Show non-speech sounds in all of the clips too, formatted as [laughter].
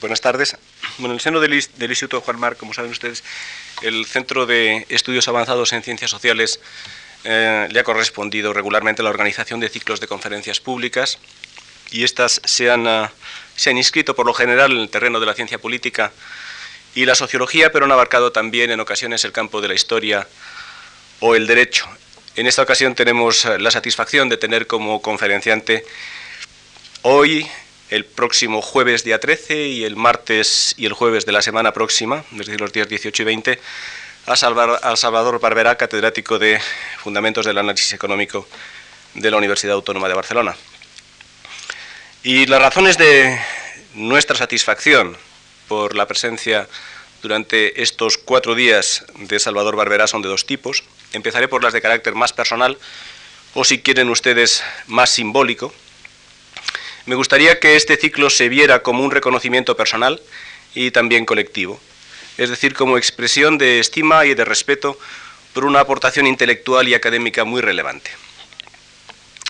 Buenas tardes. Bueno, en el seno del, Instituto Juan Mar, como saben ustedes, el Centro de Estudios Avanzados en Ciencias Sociales eh, le ha correspondido regularmente la organización de ciclos de conferencias públicas y estas se han, ah, se han inscrito por lo general en el terreno de la ciencia política y la sociología, pero han abarcado también en ocasiones el campo de la historia o el derecho. En esta ocasión tenemos eh, la satisfacción de tener como conferenciante hoy el próximo jueves día 13 y el martes y el jueves de la semana próxima, es decir, los días 18 y 20, a, Salvador Barberá, catedrático de Fundamentos del Análisis Económico de la Universidad Autónoma de Barcelona. Y las razones de nuestra satisfacción por la presencia durante estos cuatro días de Salvador Barberá son de dos tipos. Empezaré por las de carácter más personal o, si quieren ustedes, más simbólico me gustaría que este ciclo se viera como un reconocimiento personal y también colectivo, es decir, como expresión de estima y de respeto por una aportación intelectual y académica muy relevante.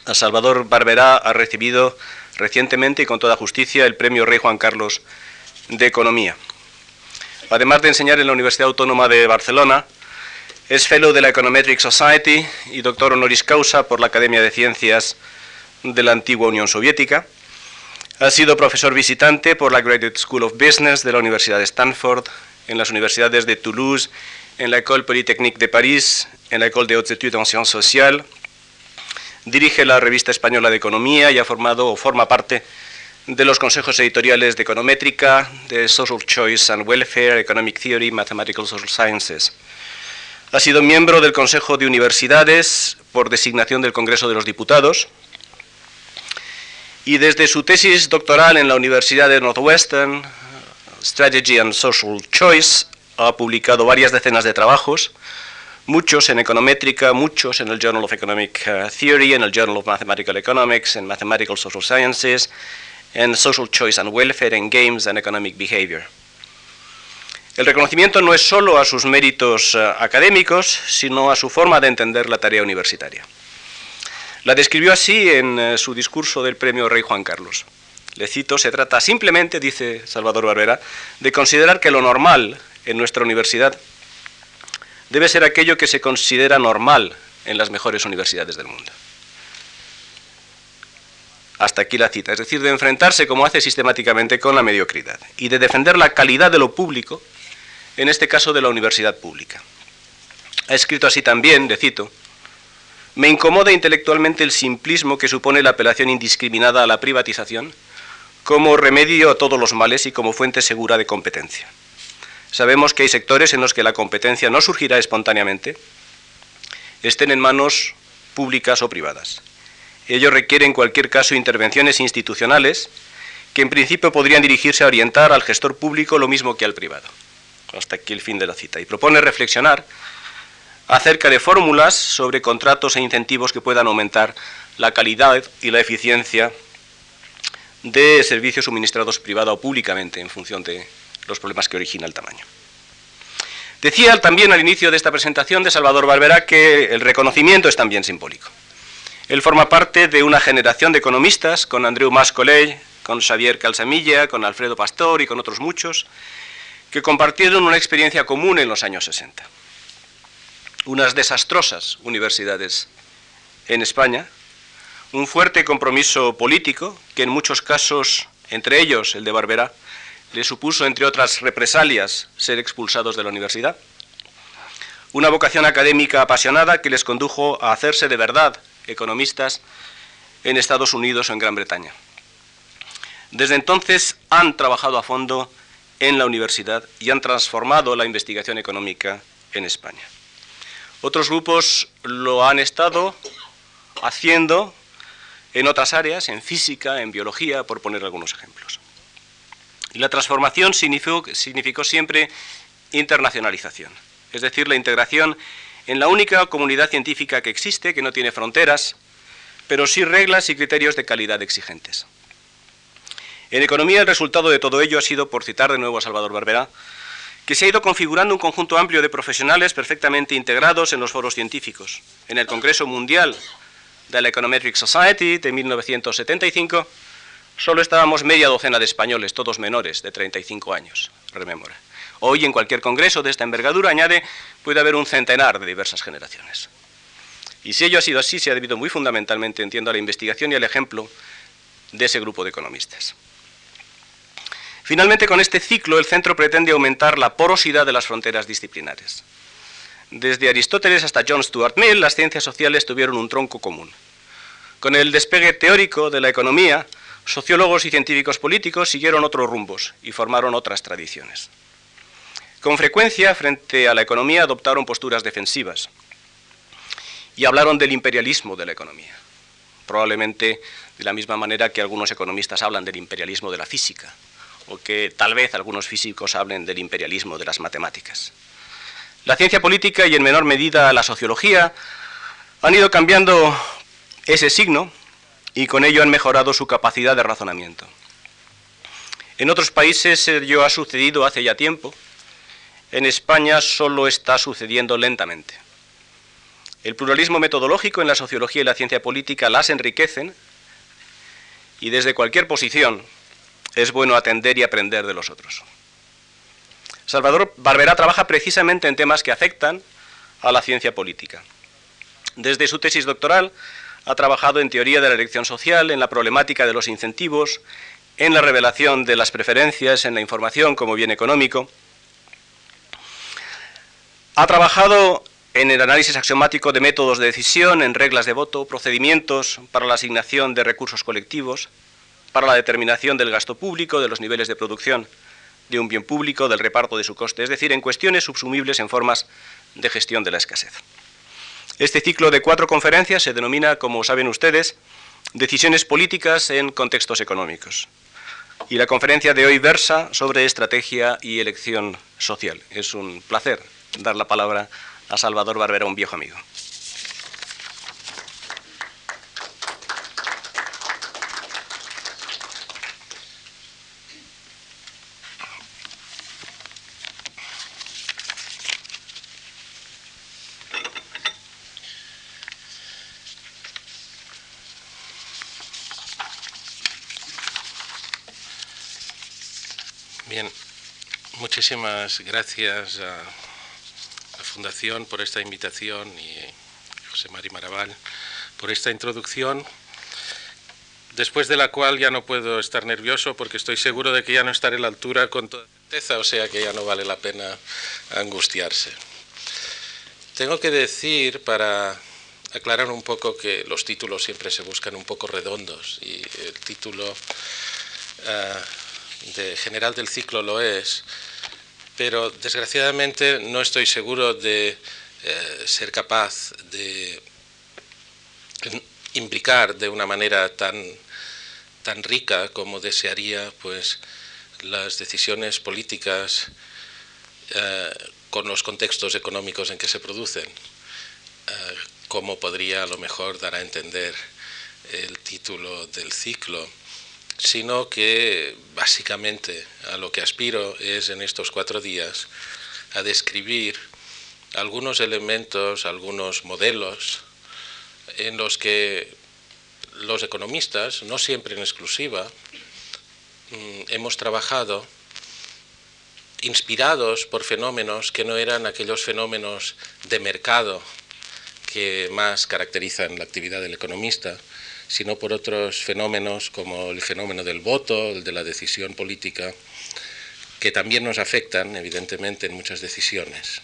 A Salvador Barberá ha recibido recientemente y con toda justicia el Premio Rey Juan Carlos de Economía. Además de enseñar en la Universidad Autónoma de Barcelona, es fellow de la Econometric Society y doctor honoris causa por la Academia de Ciencias de la antigua Unión Soviética ha sido profesor visitante por la Graduate School of Business de la Universidad de Stanford, en las universidades de Toulouse, en la École Polytechnique de París, en la École de Hautes Études en Sciences Sociales. Dirige la revista española de Economía y ha formado o forma parte de los consejos editoriales de Econométrica, de Social Choice and Welfare, Economic Theory, Mathematical Social Sciences. Ha sido miembro del Consejo de Universidades por designación del Congreso de los Diputados y desde su tesis doctoral en la Universidad de Northwestern, Strategy and Social Choice, ha publicado varias decenas de trabajos, muchos en econométrica, muchos en el Journal of Economic uh, Theory, en el Journal of Mathematical Economics, en Mathematical Social Sciences, en Social Choice and Welfare, en Games and Economic Behavior. El reconocimiento no es solo a sus méritos uh, académicos, sino a su forma de entender la tarea universitaria. La describió así en eh, su discurso del premio Rey Juan Carlos. Le cito, se trata simplemente, dice Salvador Barbera, de considerar que lo normal en nuestra universidad debe ser aquello que se considera normal en las mejores universidades del mundo. Hasta aquí la cita, es decir, de enfrentarse como hace sistemáticamente con la mediocridad y de defender la calidad de lo público, en este caso de la universidad pública. Ha escrito así también, le cito, me incomoda intelectualmente el simplismo que supone la apelación indiscriminada a la privatización como remedio a todos los males y como fuente segura de competencia. Sabemos que hay sectores en los que la competencia no surgirá espontáneamente, estén en manos públicas o privadas. Ello requiere en cualquier caso intervenciones institucionales que en principio podrían dirigirse a orientar al gestor público lo mismo que al privado. Hasta aquí el fin de la cita. Y propone reflexionar acerca de fórmulas sobre contratos e incentivos que puedan aumentar la calidad y la eficiencia de servicios suministrados privada o públicamente en función de los problemas que origina el tamaño. Decía también al inicio de esta presentación de Salvador Barberá que el reconocimiento es también simbólico. Él forma parte de una generación de economistas, con Andreu Mas con Xavier Calsamilla, con Alfredo Pastor y con otros muchos, que compartieron una experiencia común en los años 60 unas desastrosas universidades en España, un fuerte compromiso político que en muchos casos, entre ellos el de Barberá, le supuso, entre otras represalias, ser expulsados de la universidad, una vocación académica apasionada que les condujo a hacerse de verdad economistas en Estados Unidos o en Gran Bretaña. Desde entonces han trabajado a fondo en la universidad y han transformado la investigación económica en España. Otros grupos lo han estado haciendo en otras áreas, en física, en biología, por poner algunos ejemplos. Y la transformación significó, siempre internacionalización, es decir, la integración en la única comunidad científica que existe, que no tiene fronteras, pero sí reglas y criterios de calidad exigentes. En economía el resultado de todo ello ha sido, por citar de nuevo a Salvador Barbera, que se ha ido configurando un conjunto amplio de profesionales perfectamente integrados en los foros científicos. En el Congreso Mundial de la Econometric Society de 1975 solo estábamos media docena de españoles, todos menores de 35 años, rememora. Hoy en cualquier congreso de esta envergadura, añade, puede haber un centenar de diversas generaciones. Y si ello ha sido así, se ha debido muy fundamentalmente, entiendo, a la investigación y al ejemplo de ese grupo de economistas. Finalmente, con este ciclo, el centro pretende aumentar la porosidad de las fronteras disciplinares. Desde Aristóteles hasta John Stuart Mill, las ciencias sociales tuvieron un tronco común. Con el despegue teórico de la economía, sociólogos y científicos políticos siguieron otros rumbos y formaron otras tradiciones. Con frecuencia, frente a la economía, adoptaron posturas defensivas y hablaron del imperialismo de la economía, probablemente de la misma manera que algunos economistas hablan del imperialismo de la física, o que tal vez algunos físicos hablen del imperialismo de las matemáticas. La ciencia política y en menor medida la sociología han ido cambiando ese signo y con ello han mejorado su capacidad de razonamiento. En otros países ello ha sucedido hace ya tiempo, en España solo está sucediendo lentamente. El pluralismo metodológico en la sociología y la ciencia política las enriquecen y desde cualquier posición es bueno atender y aprender de los otros. Salvador Barberá trabaja precisamente en temas que afectan a la ciencia política. Desde su tesis doctoral ha trabajado en teoría de la elección social, en la problemática de los incentivos, en la revelación de las preferencias, en la información como bien económico. Ha trabajado en el análisis axiomático de métodos de decisión, en reglas de voto, procedimientos para la asignación de recursos colectivos, para la determinación del gasto público, de los niveles de producción de un bien público, del reparto de su coste, es decir, en cuestiones subsumibles en formas de gestión de la escasez. Este ciclo de cuatro conferencias se denomina, como saben ustedes, Decisiones políticas en contextos económicos. Y la conferencia de hoy versa sobre estrategia y elección social. Es un placer dar la palabra a Salvador Barbera, un viejo amigo. Bien, muchísimas gracias a la Fundación por esta invitación y José Mari Maraval por esta introducción, después de la cual ya no puedo estar nervioso porque estoy seguro de que ya no estaré a la altura con toda certeza, o sea que ya no vale la pena angustiarse. Tengo que decir, para aclarar un poco, que los títulos siempre se buscan un poco redondos y el título... Ah, de general del ciclo lo es, pero desgraciadamente no estoy seguro de eh, ser capaz de implicar de una manera tan, tan rica como desearía pues, las decisiones políticas eh, con los contextos económicos en que se producen, eh, como podría a lo mejor dar a entender el título del ciclo sino que básicamente a lo que aspiro es en estos cuatro días a describir algunos elementos, algunos modelos en los que los economistas, no siempre en exclusiva, mm, hemos trabajado inspirados por fenómenos que no eran aquellos fenómenos de mercado que más caracterizan la actividad del economista, sino por otros fenómenos como el fenómeno del voto, el de la decisión política, que también nos afectan, evidentemente, en muchas decisiones.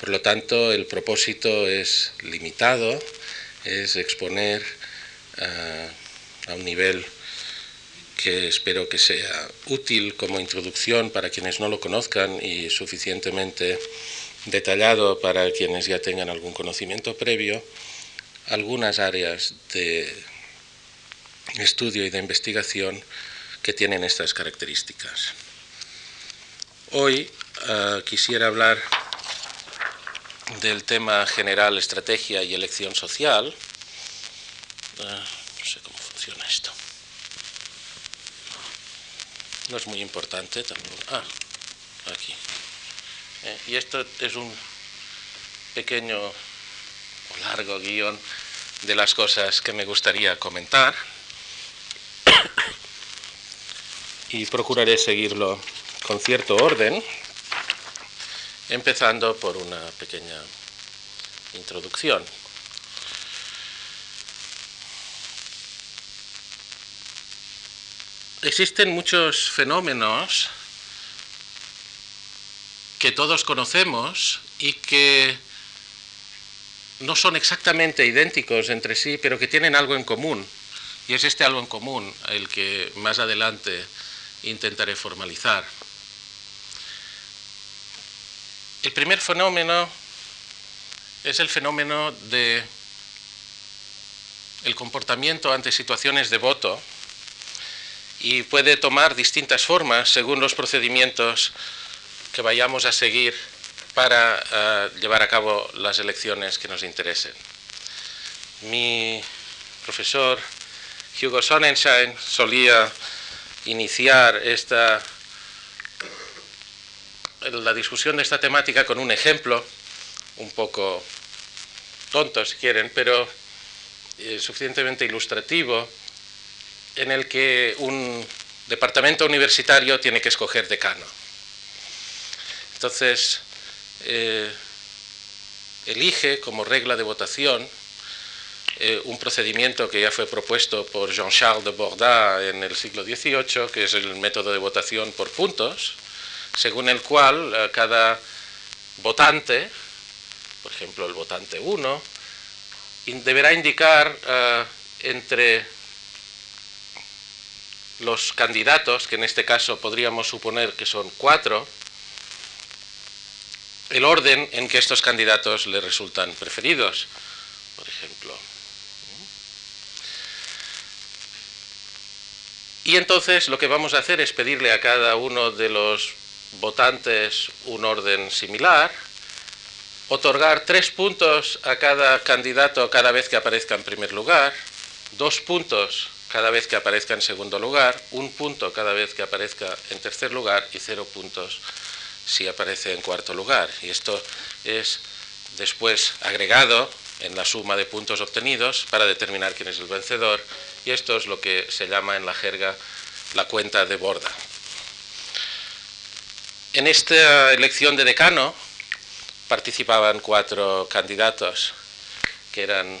Por lo tanto, el propósito es limitado, es exponer a, a un nivel que espero que sea útil como introducción para quienes no lo conozcan y suficientemente detallado para quienes ya tengan algún conocimiento previo algunas áreas de estudio y de investigación que tienen estas características. Hoy eh, quisiera hablar del tema general estrategia y elección social. Eh, no sé cómo funciona esto. No es muy importante tampoco. Ah, aquí. Eh, y esto es un pequeño o largo guion de las cosas que me gustaría comentar. y procuraré seguirlo con cierto orden, empezando por una pequeña introducción. Existen muchos fenómenos que todos conocemos y que no son exactamente idénticos entre sí, pero que tienen algo en común. Y es este algo en común el que más adelante intentaré formalizar. El primer fenómeno es el fenómeno de el comportamiento ante situaciones de voto y puede tomar distintas formas según los procedimientos que vayamos a seguir para eh, llevar a cabo las elecciones que nos interesen. Mi profesor Hugo Sonnenschein solía iniciar esta, la discusión de esta temática con un ejemplo, un poco tonto si quieren, pero eh, suficientemente ilustrativo, en el que un departamento universitario tiene que escoger decano. Entonces, eh, elige como regla de votación eh, un procedimiento que ya fue propuesto por Jean-Charles de Borda en el siglo XVIII, que es el método de votación por puntos, según el cual eh, cada votante, por ejemplo el votante 1, deberá indicar entre los candidatos, que en este caso podríamos suponer que son cuatro, el orden en que estos candidatos le resultan preferidos, por ejemplo. Y entonces lo que vamos a hacer es pedirle a cada uno de los votantes un orden similar, otorgar tres puntos a cada candidato cada vez que aparezca en primer lugar, dos puntos cada vez que aparezca en segundo lugar, un punto cada vez que aparezca en tercer lugar y cero puntos si aparece en cuarto lugar. Y esto es después agregado en la suma de puntos obtenidos para determinar quién es el vencedor. Y esto es lo que se llama en la jerga la cuenta de borda. En esta elección de decano participaban cuatro candidatos, que eran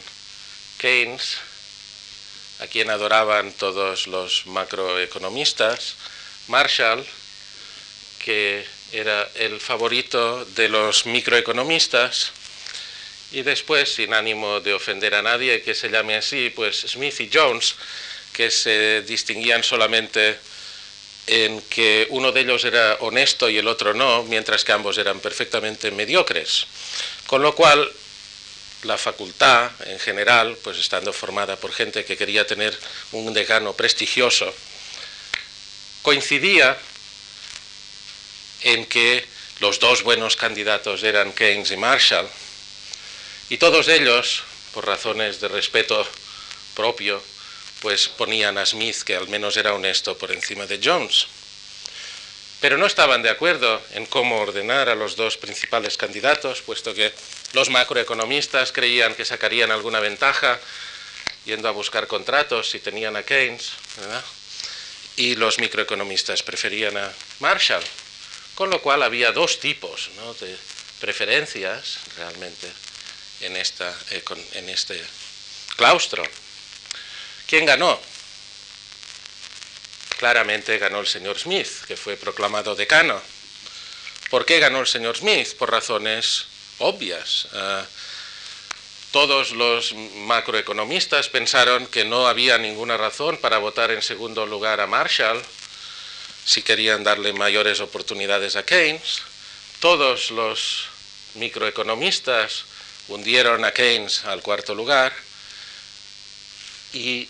Keynes, a quien adoraban todos los macroeconomistas, Marshall, que era el favorito de los microeconomistas, y después, sin ánimo de ofender a nadie que se llame así, pues Smith y Jones, que se distinguían solamente en que uno de ellos era honesto y el otro no, mientras que ambos eran perfectamente mediocres. Con lo cual, la facultad en general, pues estando formada por gente que quería tener un decano prestigioso, coincidía en que los dos buenos candidatos eran Keynes y Marshall, y todos ellos, por razones de respeto propio, pues ponían a Smith, que al menos era honesto, por encima de Jones. Pero no estaban de acuerdo en cómo ordenar a los dos principales candidatos, puesto que los macroeconomistas creían que sacarían alguna ventaja yendo a buscar contratos si tenían a Keynes, y los microeconomistas preferían a Marshall. Con lo cual había dos tipos de preferencias realmente eh, en este claustro. ¿Quién ganó? Claramente ganó el señor Smith, que fue proclamado decano. ¿Por qué ganó el señor Smith? Por razones obvias. Ah, todos los macroeconomistas pensaron que no había ninguna razón para votar en segundo lugar a Marshall si querían darle mayores oportunidades a Keynes. Todos los microeconomistas hundieron a Keynes al cuarto lugar y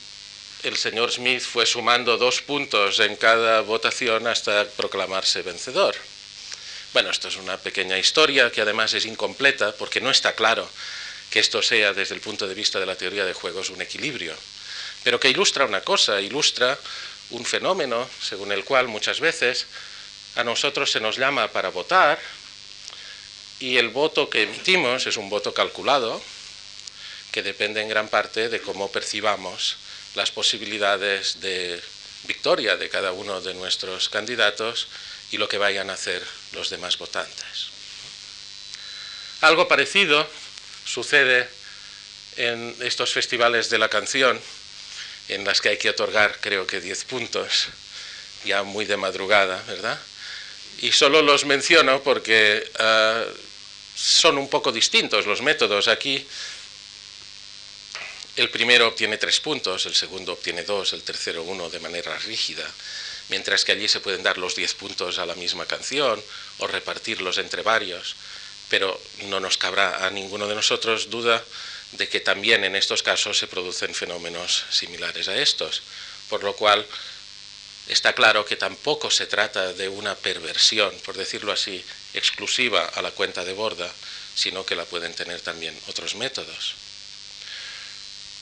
el señor Smith fue sumando dos puntos en cada votación hasta proclamarse vencedor. Bueno, esto es una pequeña historia que además es incompleta porque no está claro que esto sea desde el punto de vista de la teoría de juegos un equilibrio, pero que ilustra una cosa, ilustra un fenómeno según el cual muchas veces a nosotros se nos llama para votar y el voto que emitimos es un voto calculado que depende en gran parte de cómo percibamos las posibilidades de victoria de cada uno de nuestros candidatos y lo que vayan a hacer los demás votantes. Algo parecido sucede en estos festivales de la canción, en las que hay que otorgar creo que 10 puntos, ya muy de madrugada, ¿verdad? Y solo los menciono porque ah, son un poco distintos los métodos. Aquí el primero obtiene tres puntos, el segundo obtiene dos, el tercero uno de manera rígida, mientras que allí se pueden dar los diez puntos a la misma canción o repartirlos entre varios, pero no nos cabrá a ninguno de nosotros duda de que también en estos casos se producen fenómenos similares a estos, por lo cual está claro que tampoco se trata de una perversión, por decirlo así, exclusiva a la cuenta de borda, sino que la pueden tener también otros métodos.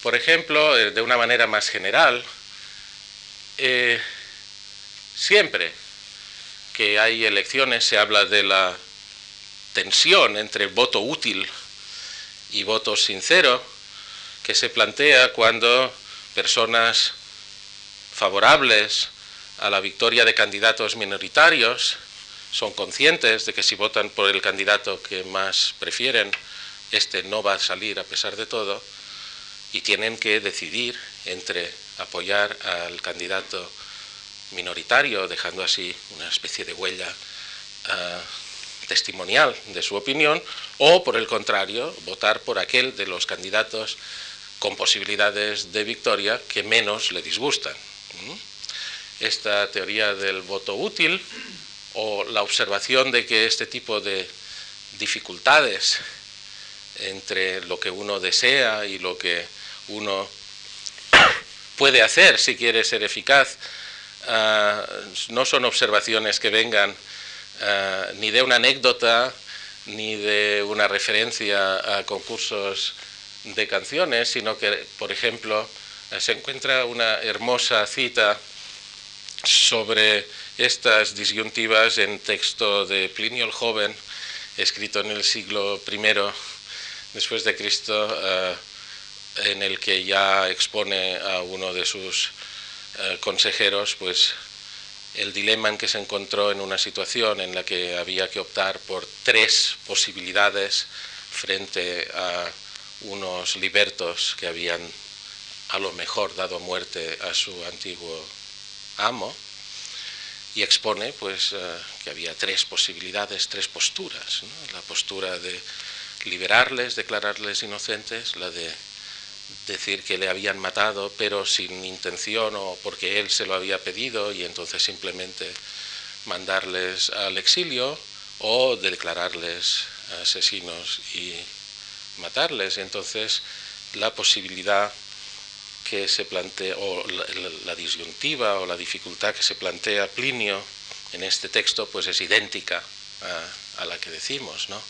Por ejemplo, eh, de una manera más general, eh, siempre que hay elecciones se habla de la tensión entre voto útil y voto sincero que se plantea cuando personas favorables a la victoria de candidatos minoritarios son conscientes de que si votan por el candidato que más prefieren, este no va a salir a pesar de todo, y tienen que decidir entre apoyar al candidato minoritario, dejando así una especie de huella ah, testimonial de su opinión, o por el contrario, votar por aquel de los candidatos con posibilidades de victoria que menos le disgustan. Esta teoría del voto útil o la observación de que este tipo de dificultades entre lo que uno desea y lo que uno puede hacer si quiere ser eficaz, ah, no son observaciones que vengan ah, ni de una anécdota ni de una referencia a concursos de canciones, sino que, por ejemplo, se encuentra una hermosa cita sobre estas disyuntivas en texto de Plinio el Joven, escrito en el siglo I después de Cristo, eh, en el que ya expone a uno de sus eh, consejeros, pues el dilema en que se encontró en una situación en la que había que optar por tres posibilidades frente a unos libertos que habían a lo mejor dado muerte a su antiguo amo y expone pues, eh, que había tres posibilidades, tres posturas. La postura de liberarles, declararles inocentes, la de decir que le habían matado pero sin intención o porque él se lo había pedido y entonces simplemente mandarles al exilio o declararles asesinos y matarles. Entonces la posibilidad que se plantea, o la, disyuntiva o la dificultad que se plantea Plinio en este texto, pues es idéntica a, la que decimos, ¿no?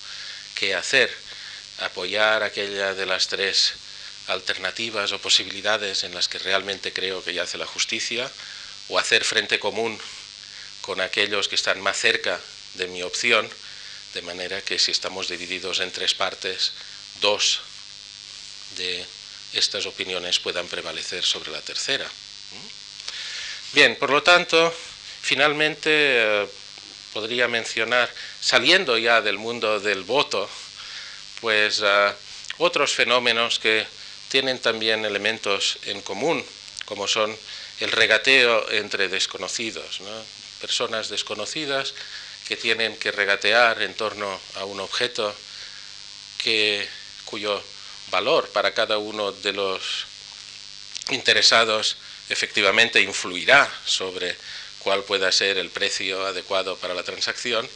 ¿Qué hacer? Apoyar aquella de las tres alternativas o posibilidades en las que realmente creo que yace la justicia, o hacer frente común con aquellos que están más cerca de mi opción, de manera que si estamos divididos en tres partes, dos de estas opiniones puedan prevalecer sobre la tercera. Bien, por lo tanto, finalmente eh, podría mencionar, saliendo ya del mundo del voto, pues eh, otros fenómenos que tienen también elementos en común, como son el regateo entre desconocidos, personas desconocidas que tienen que regatear en torno a un objeto cuyo valor para cada uno de los interesados efectivamente influirá sobre cuál pueda ser el precio adecuado para la transacción,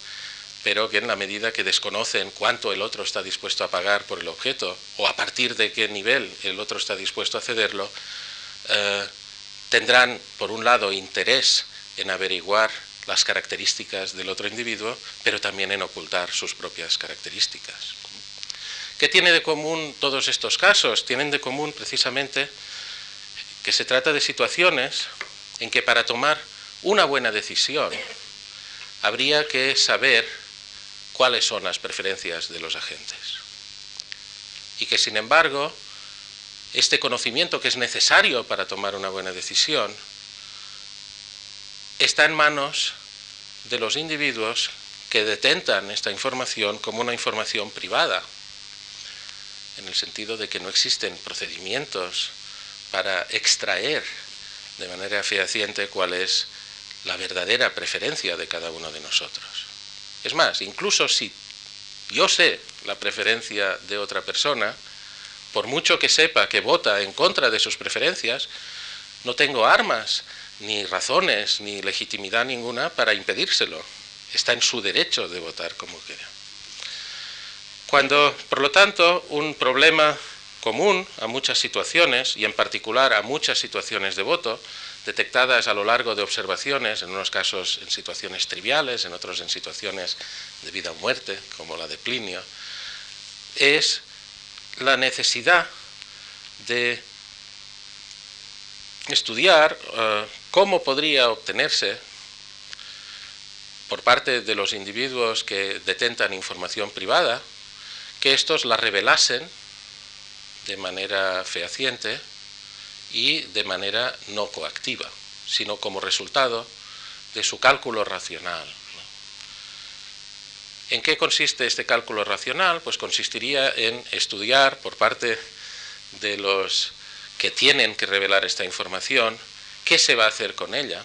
pero que en la medida que desconocen cuánto el otro está dispuesto a pagar por el objeto o a partir de qué nivel el otro está dispuesto a cederlo, eh, tendrán, por un lado, interés en averiguar las características del otro individuo, pero también en ocultar sus propias características. ¿Qué tiene de común todos estos casos? Tienen de común precisamente que se trata de situaciones en que para tomar una buena decisión habría que saber cuáles son las preferencias de los agentes. Y que sin embargo, este conocimiento que es necesario para tomar una buena decisión está en manos de los individuos que detentan esta información como una información privada, en el sentido de que no existen procedimientos para extraer de manera fehaciente cuál es la verdadera preferencia de cada uno de nosotros. Es más, incluso si yo sé la preferencia de otra persona, por mucho que sepa que vota en contra de sus preferencias, no tengo armas, ni razones, ni legitimidad ninguna para impedírselo. Está en su derecho de votar como quiera. Cuando, por lo tanto, un problema común a muchas situaciones, y en particular a muchas situaciones de voto, detectadas a lo largo de observaciones, en unos casos en situaciones triviales, en otros en situaciones de vida o muerte, como la de Plinio, es la necesidad de estudiar eh, cómo podría obtenerse por parte de los individuos que detentan información privada, que estos la revelasen de manera fehaciente y de manera no coactiva, sino como resultado de su cálculo racional. ¿En qué consiste este cálculo racional? Pues consistiría en estudiar por parte de los que tienen que revelar esta información qué se va a hacer con ella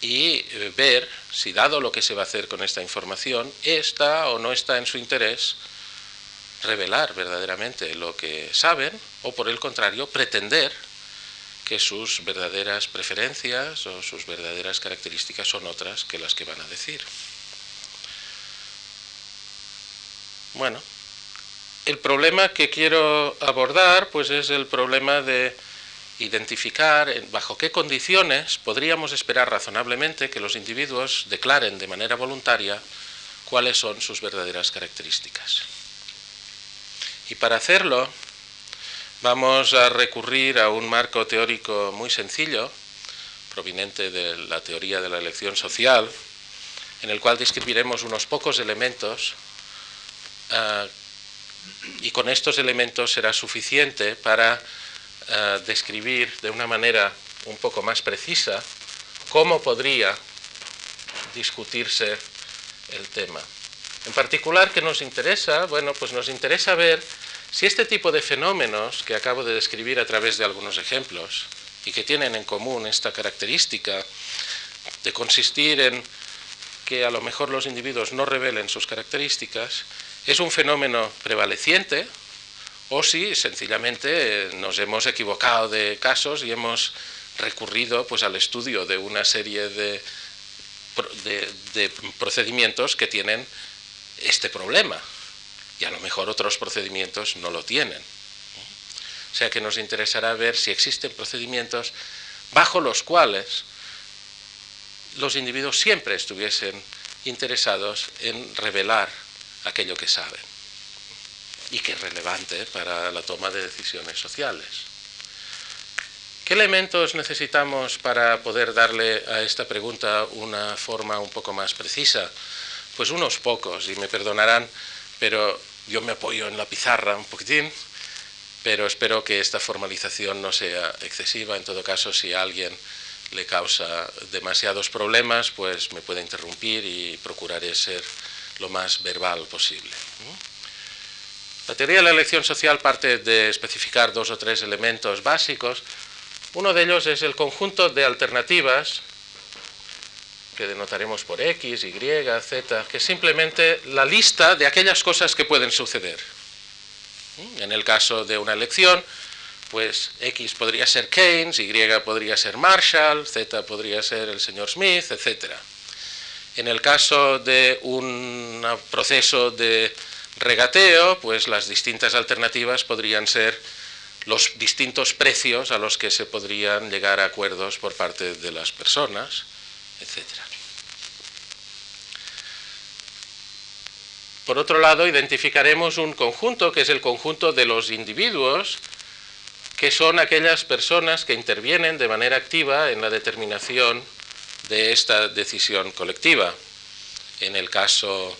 y eh, ver si dado lo que se va a hacer con esta información, está o no está en su interés revelar verdaderamente lo que saben o por el contrario pretender que sus verdaderas preferencias o sus verdaderas características son otras que las que van a decir. Bueno, el problema que quiero abordar pues es el problema de identificar bajo qué condiciones podríamos esperar razonablemente que los individuos declaren de manera voluntaria cuáles son sus verdaderas características. Y para hacerlo vamos a recurrir a un marco teórico muy sencillo, proveniente de la teoría de la elección social, en el cual describiremos unos pocos elementos ah, y con estos elementos será suficiente para ah, describir de una manera un poco más precisa cómo podría discutirse el tema. En particular, ¿qué nos interesa? Bueno, pues nos interesa ver si este tipo de fenómenos que acabo de describir a través de algunos ejemplos y que tienen en común esta característica de consistir en que a lo mejor los individuos no revelen sus características, es un fenómeno prevaleciente o si sencillamente nos hemos equivocado de casos y hemos recurrido pues, al estudio de una serie de procedimientos que tienen este problema. Y a lo mejor otros procedimientos no lo tienen. O sea que nos interesará ver si existen procedimientos bajo los cuales los individuos siempre estuviesen interesados en revelar aquello que saben y que es relevante para la toma de decisiones sociales. ¿Qué elementos necesitamos para poder darle a esta pregunta una forma un poco más precisa? Pues unos pocos, y me perdonarán, pero yo me apoyo en la pizarra un poquitín, pero espero que esta formalización no sea excesiva. En todo caso, si a alguien le causa demasiados problemas, pues me puede interrumpir y procuraré ser lo más verbal posible. La teoría de la elección social parte de especificar dos o tres elementos básicos. Uno de ellos es el conjunto de alternativas que denotaremos por X, Y, Z, que simplemente la lista de aquellas cosas que pueden suceder. En el caso de una elección, pues X podría ser Keynes, Y podría ser Marshall, Z podría ser el señor Smith, etc. En el caso de un proceso de regateo, pues las distintas alternativas podrían ser los distintos precios a los que se podrían llegar a acuerdos por parte de las personas etc. Por otro lado, identificaremos un conjunto que es el conjunto de los individuos, que son aquellas personas que intervienen de manera activa en la determinación de esta decisión colectiva. En el caso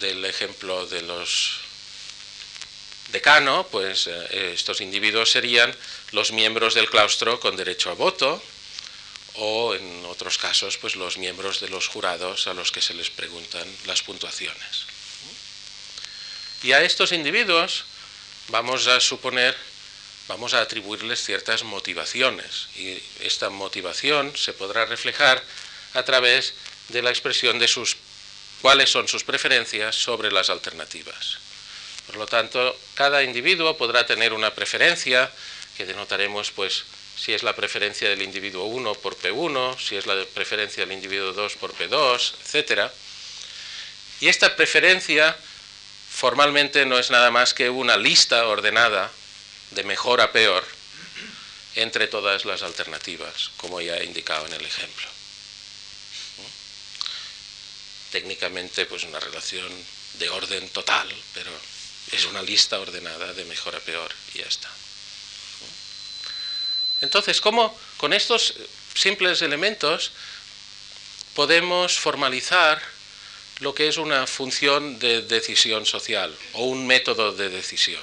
del ejemplo de los decano, pues eh, estos individuos serían los miembros del claustro con derecho a voto, o en otros casos pues los miembros de los jurados a los que se les preguntan las puntuaciones. Y a estos individuos vamos a suponer, vamos a atribuirles ciertas motivaciones y esta motivación se podrá reflejar a través de la expresión de sus cuáles son sus preferencias sobre las alternativas. Por lo tanto, cada individuo podrá tener una preferencia que denotaremos pues si es la preferencia del individuo 1 por P1, si es la preferencia del individuo 2 por P2, etc. Y esta preferencia formalmente no es nada más que una lista ordenada de mejor a peor entre todas las alternativas, como ya he indicado en el ejemplo. Técnicamente, pues una relación de orden total, pero es una lista ordenada de mejor a peor y ya está. Entonces, ¿cómo con estos simples elementos podemos formalizar lo que es una función de decisión social o un método de decisión?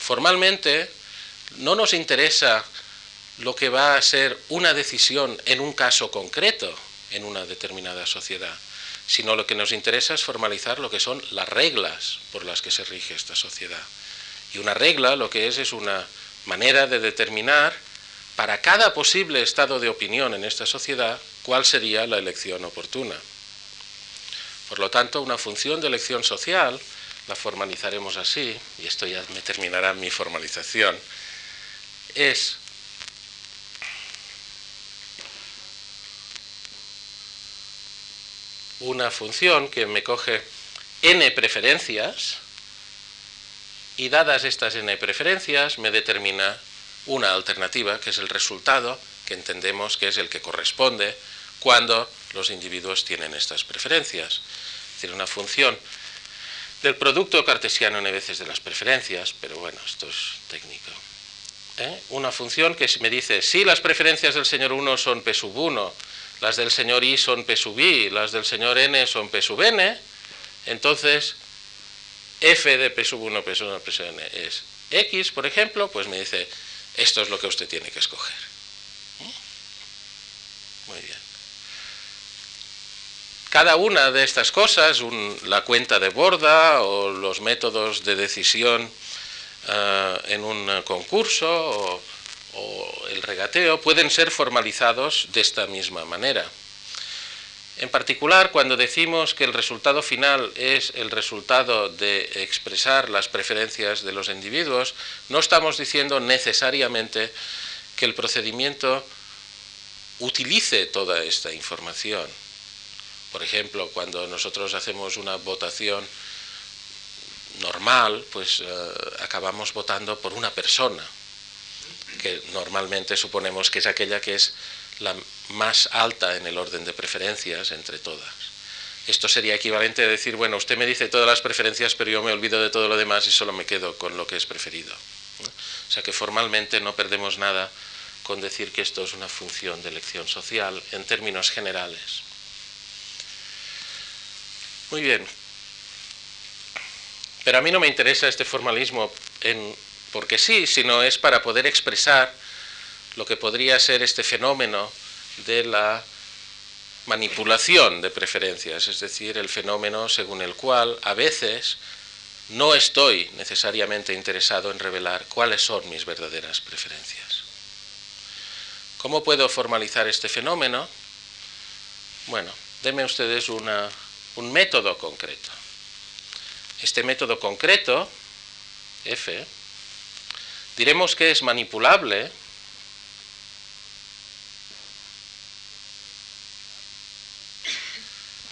Formalmente, no nos interesa lo que va a ser una decisión en un caso concreto en una determinada sociedad, sino lo que nos interesa es formalizar lo que son las reglas por las que se rige esta sociedad. Y una regla lo que es es una manera de determinar para cada posible estado de opinión en esta sociedad cuál sería la elección oportuna. Por lo tanto, una función de elección social la formalizaremos así, y esto ya me terminará mi formalización, es una función que me coge n preferencias y dadas estas n preferencias me determina una alternativa que es el resultado que entendemos que es el que corresponde cuando los individuos tienen estas preferencias. Es decir, una función del producto cartesiano n veces de las preferencias, pero bueno, esto es técnico. ¿eh? Una función que me dice si las preferencias del señor 1 son P sub 1, las del señor I son P sub I, las del señor N son P sub N, entonces f de P sub 1, P sub 1, P sub N es X, por ejemplo, pues me dice esto es lo que usted tiene que escoger. Muy bien. Cada una de estas cosas, la cuenta de borda o los métodos de decisión eh, en un concurso o el regateo, pueden ser formalizados de esta misma manera. En particular, cuando decimos que el resultado final es el resultado de expresar las preferencias de los individuos, no estamos diciendo necesariamente que el procedimiento utilice toda esta información. Por ejemplo, cuando nosotros hacemos una votación normal, pues eh, acabamos votando por una persona, que normalmente suponemos que es aquella que es la más alta en el orden de preferencias entre todas. Esto sería equivalente a decir, bueno, usted me dice todas las preferencias, pero yo me olvido de todo lo demás y solo me quedo con lo que es preferido. O sea que formalmente no perdemos nada con decir que esto es una función de elección social en términos generales. Muy bien. Pero a mí no me interesa este formalismo porque sí, sino es para poder expresar lo que podría ser este fenómeno de la manipulación de preferencias, es decir, el fenómeno según el cual a veces no estoy necesariamente interesado en revelar cuáles son mis verdaderas preferencias. ¿Cómo puedo formalizar este fenómeno? Bueno, denme ustedes un método concreto. Este método concreto, F, diremos que es manipulable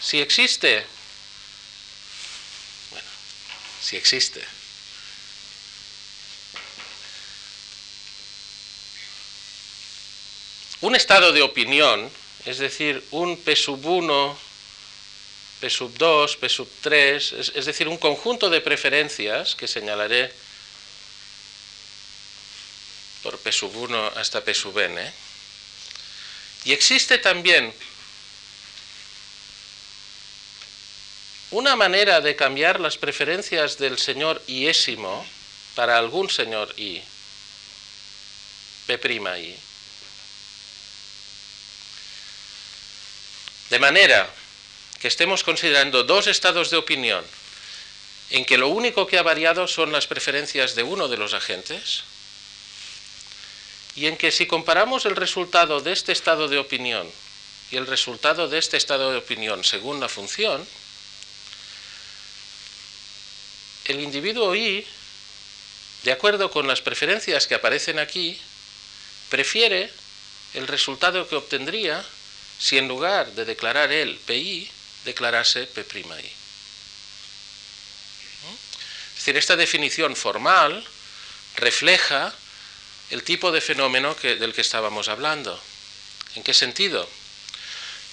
Si existe, bueno, si existe, un estado de opinión, es decir, un P sub 1, P sub 2, P sub 3, es, es decir, un conjunto de preferencias que señalaré por P sub 1 hasta P sub n, y existe también Una manera de cambiar las preferencias del señor iésimo para algún señor i, i, De manera que estemos considerando dos estados de opinión en que lo único que ha variado son las preferencias de uno de los agentes, y en que si comparamos el resultado de este estado de opinión y el resultado de este estado de opinión según la función, el individuo I, de acuerdo con las preferencias que aparecen aquí, prefiere el resultado que obtendría si en lugar de declarar él PI, declarase P'I. Es decir, esta definición formal refleja el tipo de fenómeno del que estábamos hablando. ¿En qué sentido?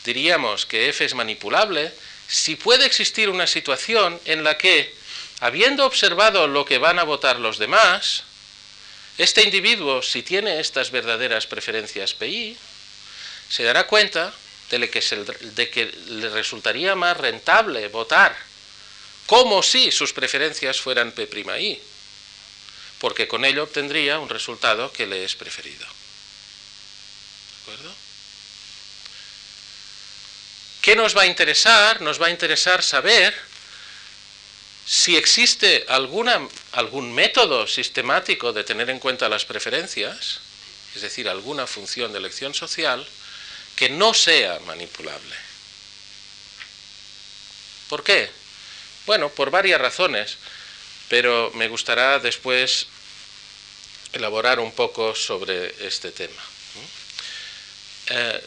Diríamos que F es manipulable si puede existir una situación en la que, habiendo observado lo que van a votar los demás, este individuo, si tiene estas verdaderas preferencias PI, se dará cuenta de que, de que le resultaría más rentable votar como si sus preferencias fueran P'I, porque con ello obtendría un resultado que le es preferido. ¿De acuerdo? ¿Qué nos va a interesar? Nos va a interesar saber si existe alguna, algún método sistemático de tener en cuenta las preferencias, es decir, alguna función de elección social, que no sea manipulable. ¿Por qué? Bueno, por varias razones, pero me gustará después elaborar un poco sobre este tema. Eh,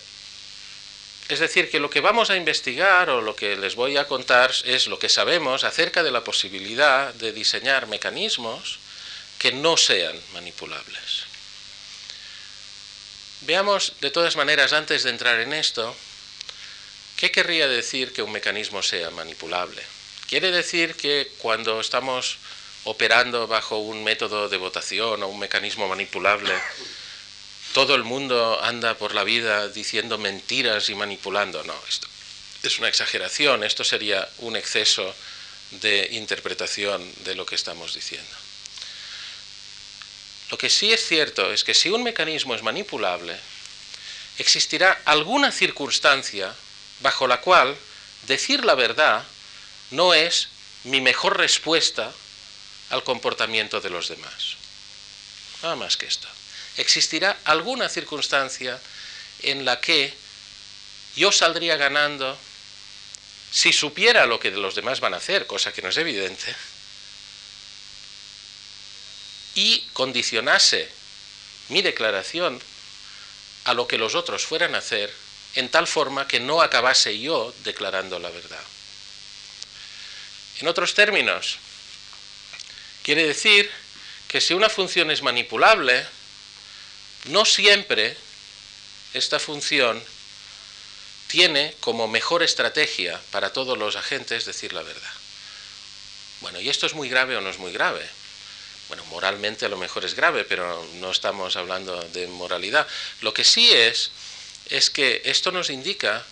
es decir, que lo que vamos a investigar o lo que les voy a contar es lo que sabemos acerca de la posibilidad de diseñar mecanismos que no sean manipulables. Veamos, de todas maneras, antes de entrar en esto, ¿qué querría decir que un mecanismo sea manipulable? Quiere decir que cuando estamos operando bajo un método de votación o un mecanismo manipulable, todo el mundo anda por la vida diciendo mentiras y manipulando. No, esto es una exageración, esto sería un exceso de interpretación de lo que estamos diciendo. Lo que sí es cierto es que si un mecanismo es manipulable, existirá alguna circunstancia bajo la cual decir la verdad no es mi mejor respuesta al comportamiento de los demás. Nada más que esto. Existirá alguna circunstancia en la que yo saldría ganando si supiera lo que los demás van a hacer, cosa que no es evidente, y condicionase mi declaración a lo que los otros fueran a hacer en tal forma que no acabase yo declarando la verdad. En otros términos, quiere decir que si una función es manipulable, no siempre esta función tiene como mejor estrategia para todos los agentes decir la verdad. Bueno, ¿y esto es muy grave o no es muy grave? bueno, moralmente a lo mejor es grave, pero no estamos hablando de moralidad. Lo que sí es, es que esto nos indica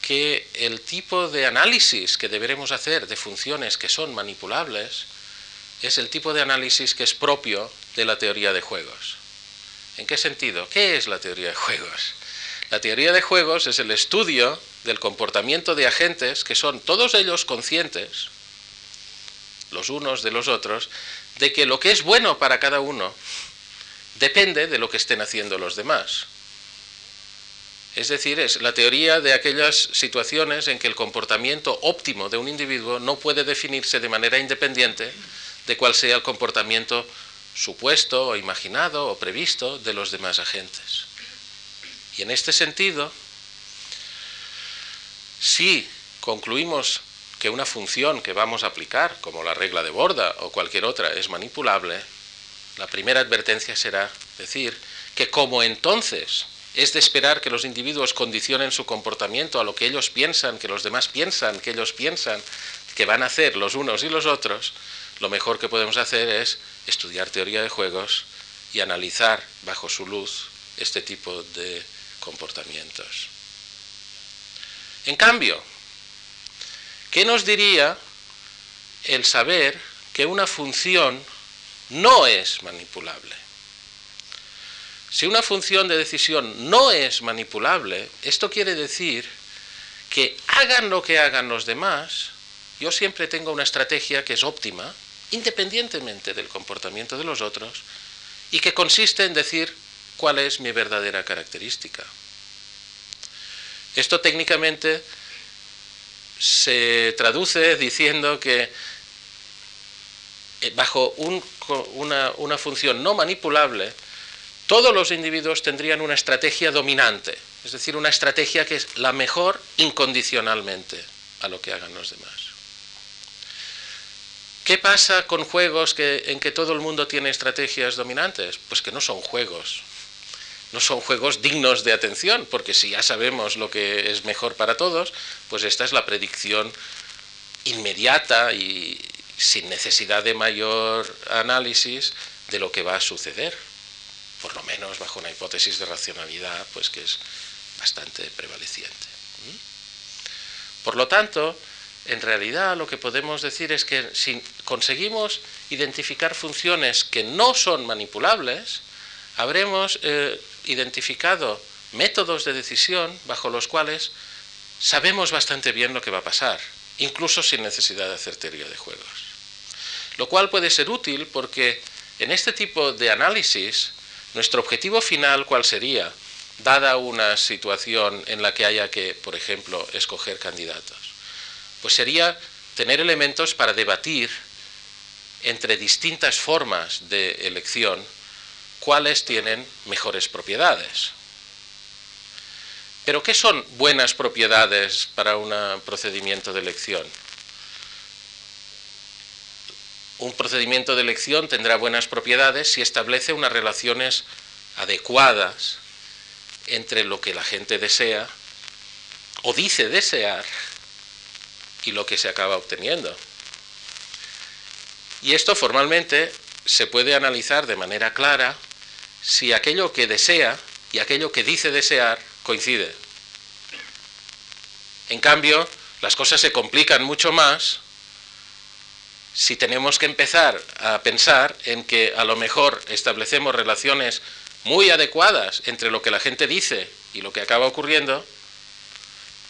que el tipo de análisis que deberemos hacer de funciones que son manipulables es el tipo de análisis que es propio de la teoría de juegos. ¿En qué sentido? ¿Qué es la teoría de juegos? La teoría de juegos es el estudio del comportamiento de agentes que son todos ellos conscientes, los unos de los otros, de que lo que es bueno para cada uno depende de lo que estén haciendo los demás. Es decir, es la teoría de aquellas situaciones en que el comportamiento óptimo de un individuo no puede definirse de manera independiente de cuál sea el comportamiento supuesto o imaginado o previsto de los demás agentes. Y en este sentido, si concluimos que una función que vamos a aplicar, como la regla de borda o cualquier otra, es manipulable, la primera advertencia será decir que como entonces es de esperar que los individuos condicionen su comportamiento a lo que ellos piensan, que los demás piensan, que ellos piensan, que van a hacer los unos y los otros, lo mejor que podemos hacer es estudiar teoría de juegos y analizar bajo su luz este tipo de comportamientos. En cambio, ¿Qué nos diría el saber que una función no es manipulable? Si una función de decisión no es manipulable, esto quiere decir que hagan lo que hagan los demás, yo siempre tengo una estrategia que es óptima, independientemente del comportamiento de los otros, y que consiste en decir cuál es mi verdadera característica. Esto técnicamente se traduce diciendo que eh, bajo una, una función no manipulable, todos los individuos tendrían una estrategia dominante, es decir, una estrategia que es la mejor incondicionalmente a lo que hagan los demás. ¿Qué pasa con juegos que, en que todo el mundo tiene estrategias dominantes? Pues que no son juegos, no son juegos dignos de atención, porque si ya sabemos lo que es mejor para todos, pues esta es la predicción inmediata y sin necesidad de mayor análisis de lo que va a suceder, por lo menos bajo una hipótesis de racionalidad, pues que es bastante prevaleciente. Por lo tanto, en realidad lo que podemos decir es que si conseguimos identificar funciones que no son manipulables, habremos eh, identificado métodos de decisión bajo los cuales sabemos bastante bien lo que va a pasar, incluso sin necesidad de hacer teoría de juegos. Lo cual puede ser útil porque en este tipo de análisis, nuestro objetivo final, ¿cuál sería? Dada una situación en la que haya que, por ejemplo, escoger candidatos, pues sería tener elementos para debatir entre distintas formas de elección cuáles tienen mejores propiedades. Pero ¿qué son buenas propiedades para un procedimiento de elección? Un procedimiento de elección tendrá buenas propiedades si establece unas relaciones adecuadas entre lo que la gente desea o dice desear y lo que se acaba obteniendo. Y esto formalmente se puede analizar de manera clara si aquello que desea y aquello que dice desear coincide. En cambio, las cosas se complican mucho más si tenemos que empezar a pensar en que a lo mejor establecemos relaciones muy adecuadas entre lo que la gente dice y lo que acaba ocurriendo,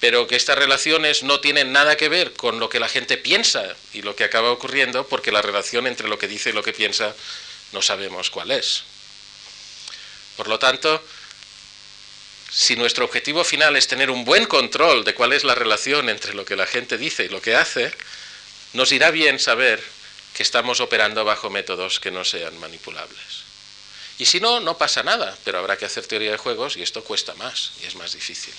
pero que estas relaciones no tienen nada que ver con lo que la gente piensa y lo que acaba ocurriendo, porque la relación entre lo que dice y lo que piensa no sabemos cuál es. Por lo tanto, si nuestro objetivo final es tener un buen control de cuál es la relación entre lo que la gente dice y lo que hace, nos irá bien saber que estamos operando bajo métodos que no sean manipulables. Y si no, no pasa nada, pero habrá que hacer teoría de juegos y esto cuesta más y es más difícil.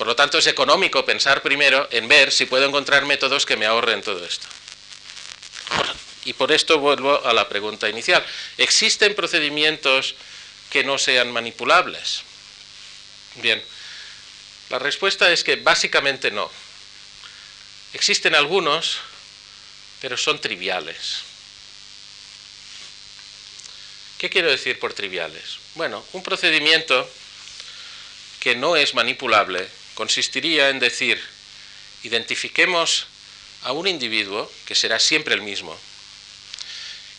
Por lo tanto, es económico pensar primero en ver si puedo encontrar métodos que me ahorren todo esto. Y por esto vuelvo a la pregunta inicial. ¿Existen procedimientos que no sean manipulables? Bien, la respuesta es que básicamente no. Existen algunos, pero son triviales. ¿Qué quiero decir por triviales? Bueno, un procedimiento que no es manipulable consistiría en decir, identifiquemos a un individuo, que será siempre el mismo,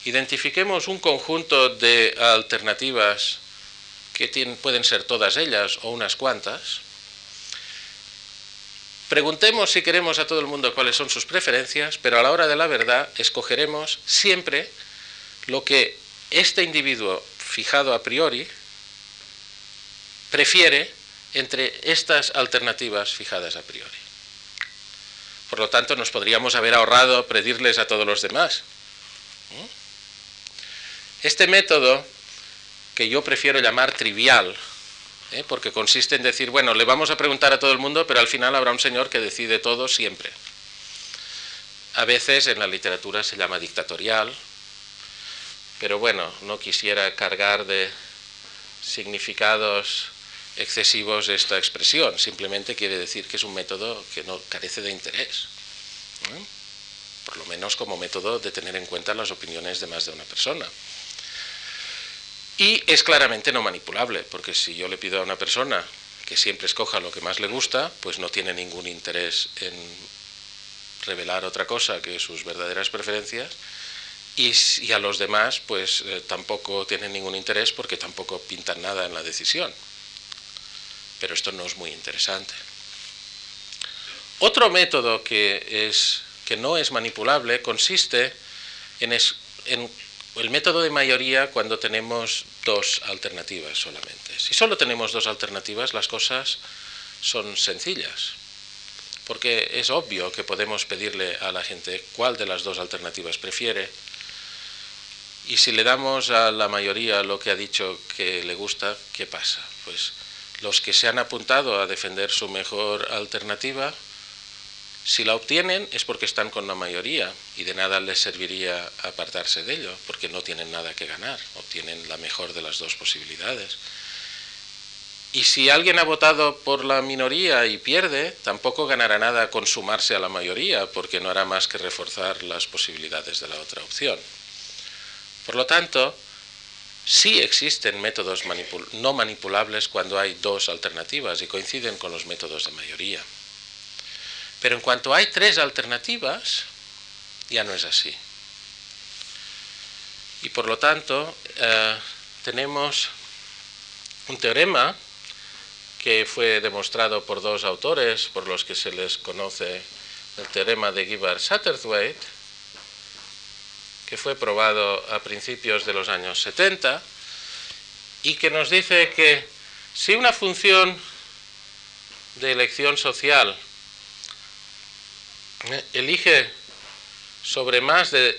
identifiquemos un conjunto de alternativas que pueden ser todas ellas o unas cuantas, preguntemos si queremos a todo el mundo cuáles son sus preferencias, pero a la hora de la verdad escogeremos siempre lo que este individuo fijado a priori prefiere entre estas alternativas fijadas a priori. Por lo tanto, nos podríamos haber ahorrado pedirles a todos los demás. Este método, que yo prefiero llamar trivial, ¿eh? porque consiste en decir, bueno, le vamos a preguntar a todo el mundo, pero al final habrá un señor que decide todo siempre. A veces en la literatura se llama dictatorial, pero bueno, no quisiera cargar de significados excesivos esta expresión, simplemente quiere decir que es un método que no carece de interés, por lo menos como método de tener en cuenta las opiniones de más de una persona. Y es claramente no manipulable, porque si yo le pido a una persona que siempre escoja lo que más le gusta, pues no tiene ningún interés en revelar otra cosa que sus verdaderas preferencias, y, a los demás pues eh, tampoco tienen ningún interés porque tampoco pintan nada en la decisión. Pero esto no es muy interesante. Otro método que, es, que no es manipulable consiste en, en el método de mayoría cuando tenemos dos alternativas solamente. Si solo tenemos dos alternativas, las cosas son sencillas, porque es obvio que podemos pedirle a la gente cuál de las dos alternativas prefiere, y si le damos a la mayoría lo que ha dicho que le gusta, ¿qué pasa? Pues los que se han apuntado a defender su mejor alternativa, si la obtienen es porque están con la mayoría y de nada les serviría apartarse de ello, porque no tienen nada que ganar, obtienen la mejor de las dos posibilidades. Y si alguien ha votado por la minoría y pierde, tampoco ganará nada con sumarse a la mayoría, porque no hará más que reforzar las posibilidades de la otra opción. Por lo tanto, sí existen métodos no manipulables cuando hay dos alternativas y coinciden con los métodos de mayoría. Pero en cuanto hay tres alternativas, ya no es así. Y por lo tanto, eh, tenemos un teorema que fue demostrado por dos autores, por los que se les conoce el teorema de Gibbard-Satterthwaite, que fue probado a principios de los años 70 y que nos dice que si una función de elección social eh, elige sobre más de,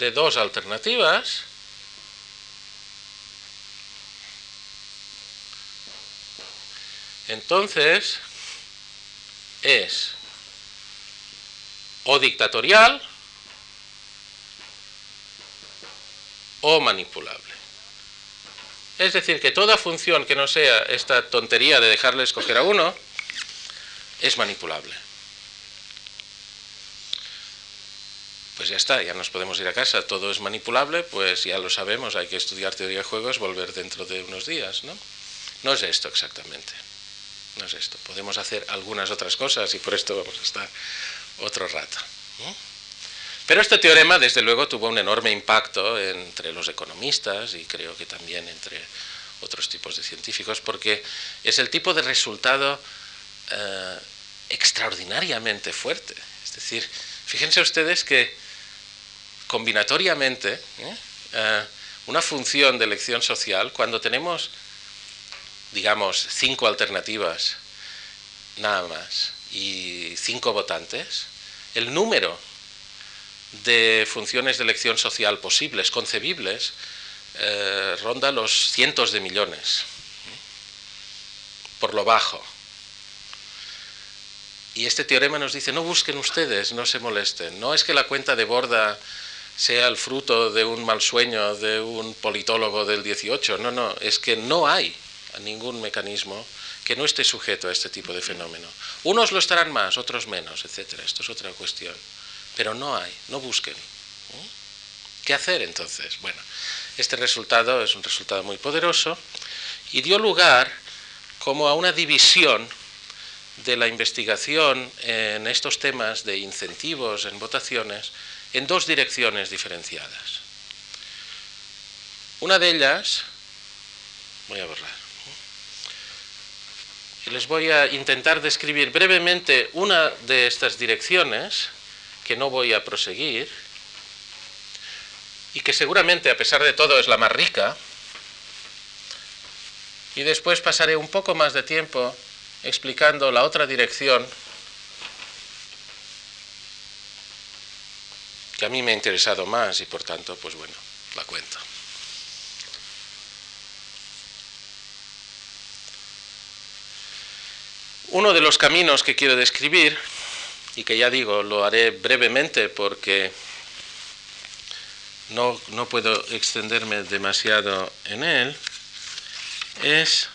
de dos alternativas, entonces es o dictatorial o manipulable. Es decir, que toda función que no sea esta tontería de dejarle escoger a uno, es manipulable. Pues ya está, ya nos podemos ir a casa, todo es manipulable, pues ya lo sabemos, hay que estudiar teoría de juegos, volver dentro de unos días, ¿no? No es esto exactamente, no es esto. Podemos hacer algunas otras cosas y por esto vamos a estar otro rato. Pero este teorema, desde luego, tuvo un enorme impacto entre los economistas y creo que también entre otros tipos de científicos, porque es el tipo de resultado eh, extraordinariamente fuerte. Es decir, fíjense ustedes que combinatoriamente ¿eh? Eh, una función de elección social, cuando tenemos, digamos, cinco alternativas nada más y cinco votantes, el número de funciones de elección social posibles, concebibles, ronda los cientos de millones, por lo bajo. Y este teorema nos dice, no busquen ustedes, no se molesten. No es que la cuenta de Borda sea el fruto de un mal sueño de un politólogo del 18. No, no, es que no hay ningún mecanismo que no esté sujeto a este tipo de fenómeno. Unos lo estarán más, otros menos, etc. Esto es otra cuestión. Pero no hay, no busquen. ¿Eh? ¿Qué hacer entonces? Bueno, este resultado es un resultado muy poderoso y dio lugar como a una división de la investigación en estos temas de incentivos en votaciones en dos direcciones diferenciadas. Una de ellas, voy a borrar, les voy a intentar describir brevemente una de estas direcciones, que no voy a proseguir, y que seguramente a pesar de todo es la más rica, y después pasaré un poco más de tiempo explicando la otra dirección que a mí me ha interesado más y por tanto, pues bueno, la cuento. Uno de los caminos que quiero describir, y que ya digo, lo haré brevemente porque no, no puedo extenderme demasiado en él, es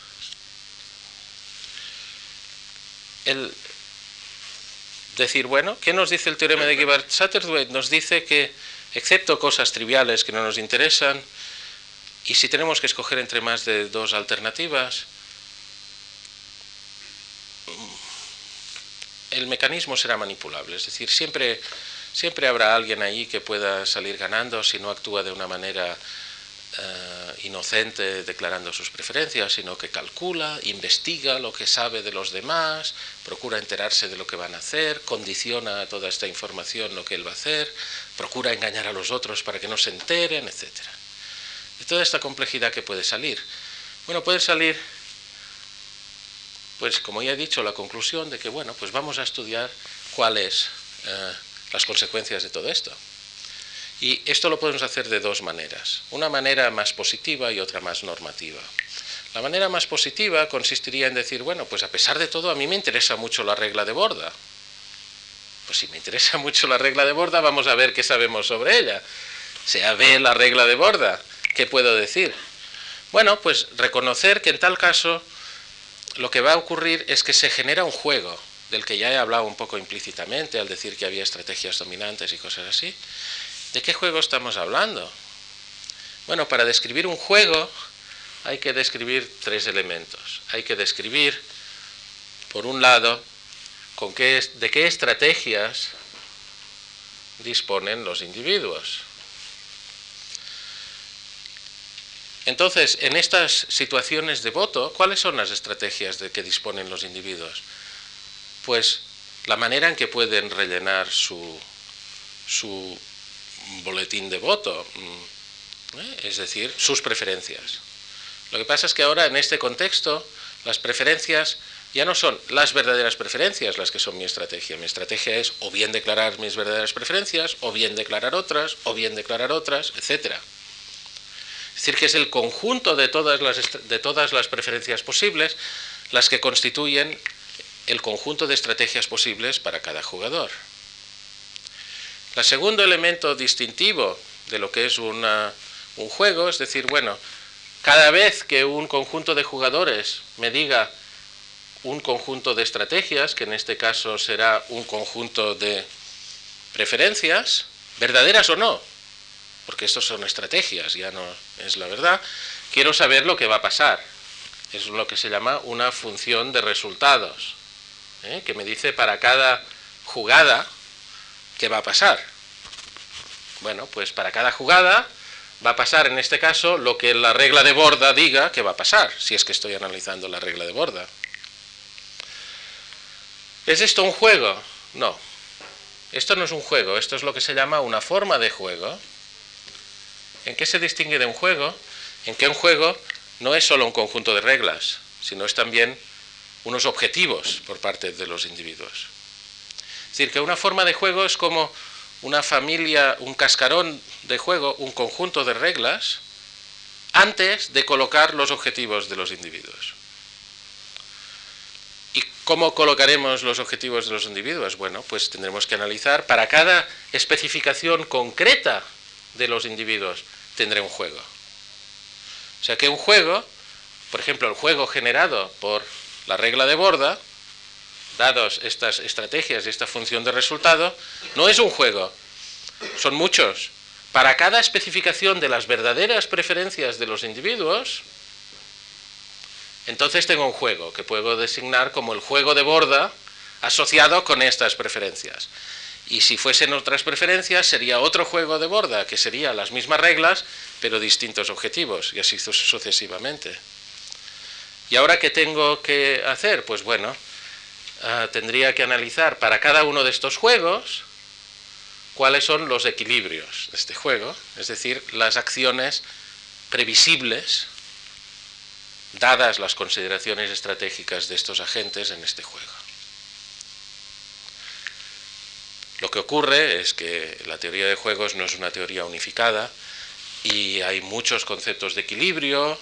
el decir, bueno, ¿qué nos dice el teorema de Gibbard-Satterthwaite? Nos dice que, excepto cosas triviales que no nos interesan, y si tenemos que escoger entre más de dos alternativas, el mecanismo será manipulable. Es decir, siempre, siempre habrá alguien ahí que pueda salir ganando si no actúa de una manera eh, inocente declarando sus preferencias, sino que calcula, investiga lo que sabe de los demás, procura enterarse de lo que van a hacer, condiciona toda esta información lo que él va a hacer, procura engañar a los otros para que no se enteren, etc. De toda esta complejidad que puede salir. Bueno, puede salir, pues como ya he dicho, la conclusión de que, bueno, pues vamos a estudiar cuáles eh, las consecuencias de todo esto. Y esto lo podemos hacer de dos maneras, una manera más positiva y otra más normativa. La manera más positiva consistiría en decir, bueno, pues a pesar de todo a mí me interesa mucho la regla de borda. Pues si me interesa [laughs] mucho la regla de borda, vamos a ver qué sabemos sobre ella. Sea ve la regla de borda, ¿qué puedo decir? Bueno, pues reconocer que en tal caso lo que va a ocurrir es que se genera un juego, del que ya he hablado un poco implícitamente al decir que había estrategias dominantes y cosas así, ¿De qué juego estamos hablando? Bueno, para describir un juego hay que describir tres elementos. Hay que describir, por un lado, con qué, de qué estrategias disponen los individuos. Entonces, en estas situaciones de voto, ¿cuáles son las estrategias de que disponen los individuos? Pues la manera en que pueden rellenar su, boletín de voto, mm, ¿eh? es decir, sus preferencias. Lo que pasa es que ahora en este contexto las preferencias ya no son las verdaderas preferencias las que son mi estrategia. Mi estrategia es o bien declarar mis verdaderas preferencias, o bien declarar otras, o bien declarar otras, etc. Es decir, que es el conjunto de todas las, de todas las preferencias posibles las que constituyen el conjunto de estrategias posibles para cada jugador. El segundo elemento distintivo de lo que es un juego es decir, bueno, cada vez que un conjunto de jugadores me diga un conjunto de estrategias, que en este caso será un conjunto de preferencias, verdaderas o no, porque estos son estrategias, ya no es la verdad, quiero saber lo que va a pasar. Es lo que se llama una función de resultados, ¿eh? que me dice para cada jugada ¿qué va a pasar? Bueno, pues para cada jugada va a pasar en este caso lo que la regla de borda diga que va a pasar, si es que estoy analizando la regla de borda. ¿Es esto un juego? No. Esto no es un juego, esto es lo que se llama una forma de juego. ¿En qué se distingue de un juego? En que un juego no es solo un conjunto de reglas, sino es también unos objetivos por parte de los individuos. Es decir, que una forma de juego es como una familia, un cascarón de juego, un conjunto de reglas, antes de colocar los objetivos de los individuos. ¿Y cómo colocaremos los objetivos de los individuos? Bueno, pues tendremos que analizar para cada especificación concreta de los individuos tendré un juego. O sea que un juego, por ejemplo, el juego generado por la regla de borda, dados estas estrategias y esta función de resultado, no es un juego, son muchos. Para cada especificación de las verdaderas preferencias de los individuos, entonces tengo un juego que puedo designar como el juego de borda asociado con estas preferencias. Y si fuesen otras preferencias, sería otro juego de borda, que sería las mismas reglas, pero distintos objetivos, y así sucesivamente. ¿Y ahora qué tengo que hacer? Pues bueno, Ah, tendría que analizar para cada uno de estos juegos cuáles son los equilibrios de este juego, es decir, las acciones previsibles dadas las consideraciones estratégicas de estos agentes en este juego. Lo que ocurre es que la teoría de juegos no es una teoría unificada y hay muchos conceptos de equilibrio,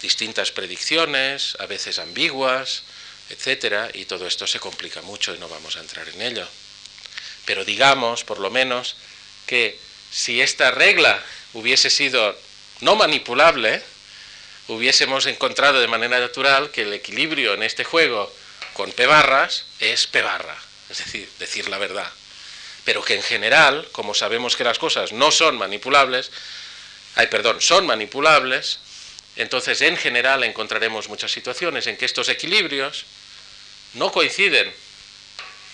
distintas predicciones, a veces ambiguas, etcétera, y todo esto se complica mucho y no vamos a entrar en ello. Pero digamos, por lo menos, que si esta regla hubiese sido no manipulable, hubiésemos encontrado de manera natural que el equilibrio en este juego con P barras es P barra, es decir, decir la verdad. Pero que en general, como sabemos que las cosas no son manipulables, ay, perdón, son manipulables, entonces en general encontraremos muchas situaciones en que estos equilibrios no coinciden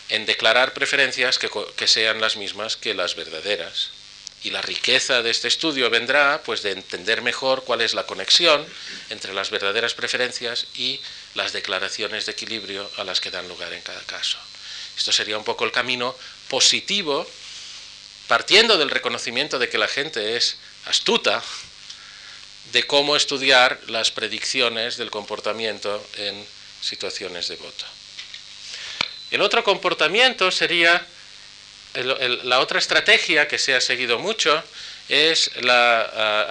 en declarar preferencias que, sean las mismas que las verdaderas. Y la riqueza de este estudio vendrá pues de entender mejor cuál es la conexión entre las verdaderas preferencias y las declaraciones de equilibrio a las que dan lugar en cada caso. Esto sería un poco el camino positivo, partiendo del reconocimiento de que la gente es astuta, de cómo estudiar las predicciones del comportamiento en situaciones de voto. El otro comportamiento sería, la otra estrategia que se ha seguido mucho es la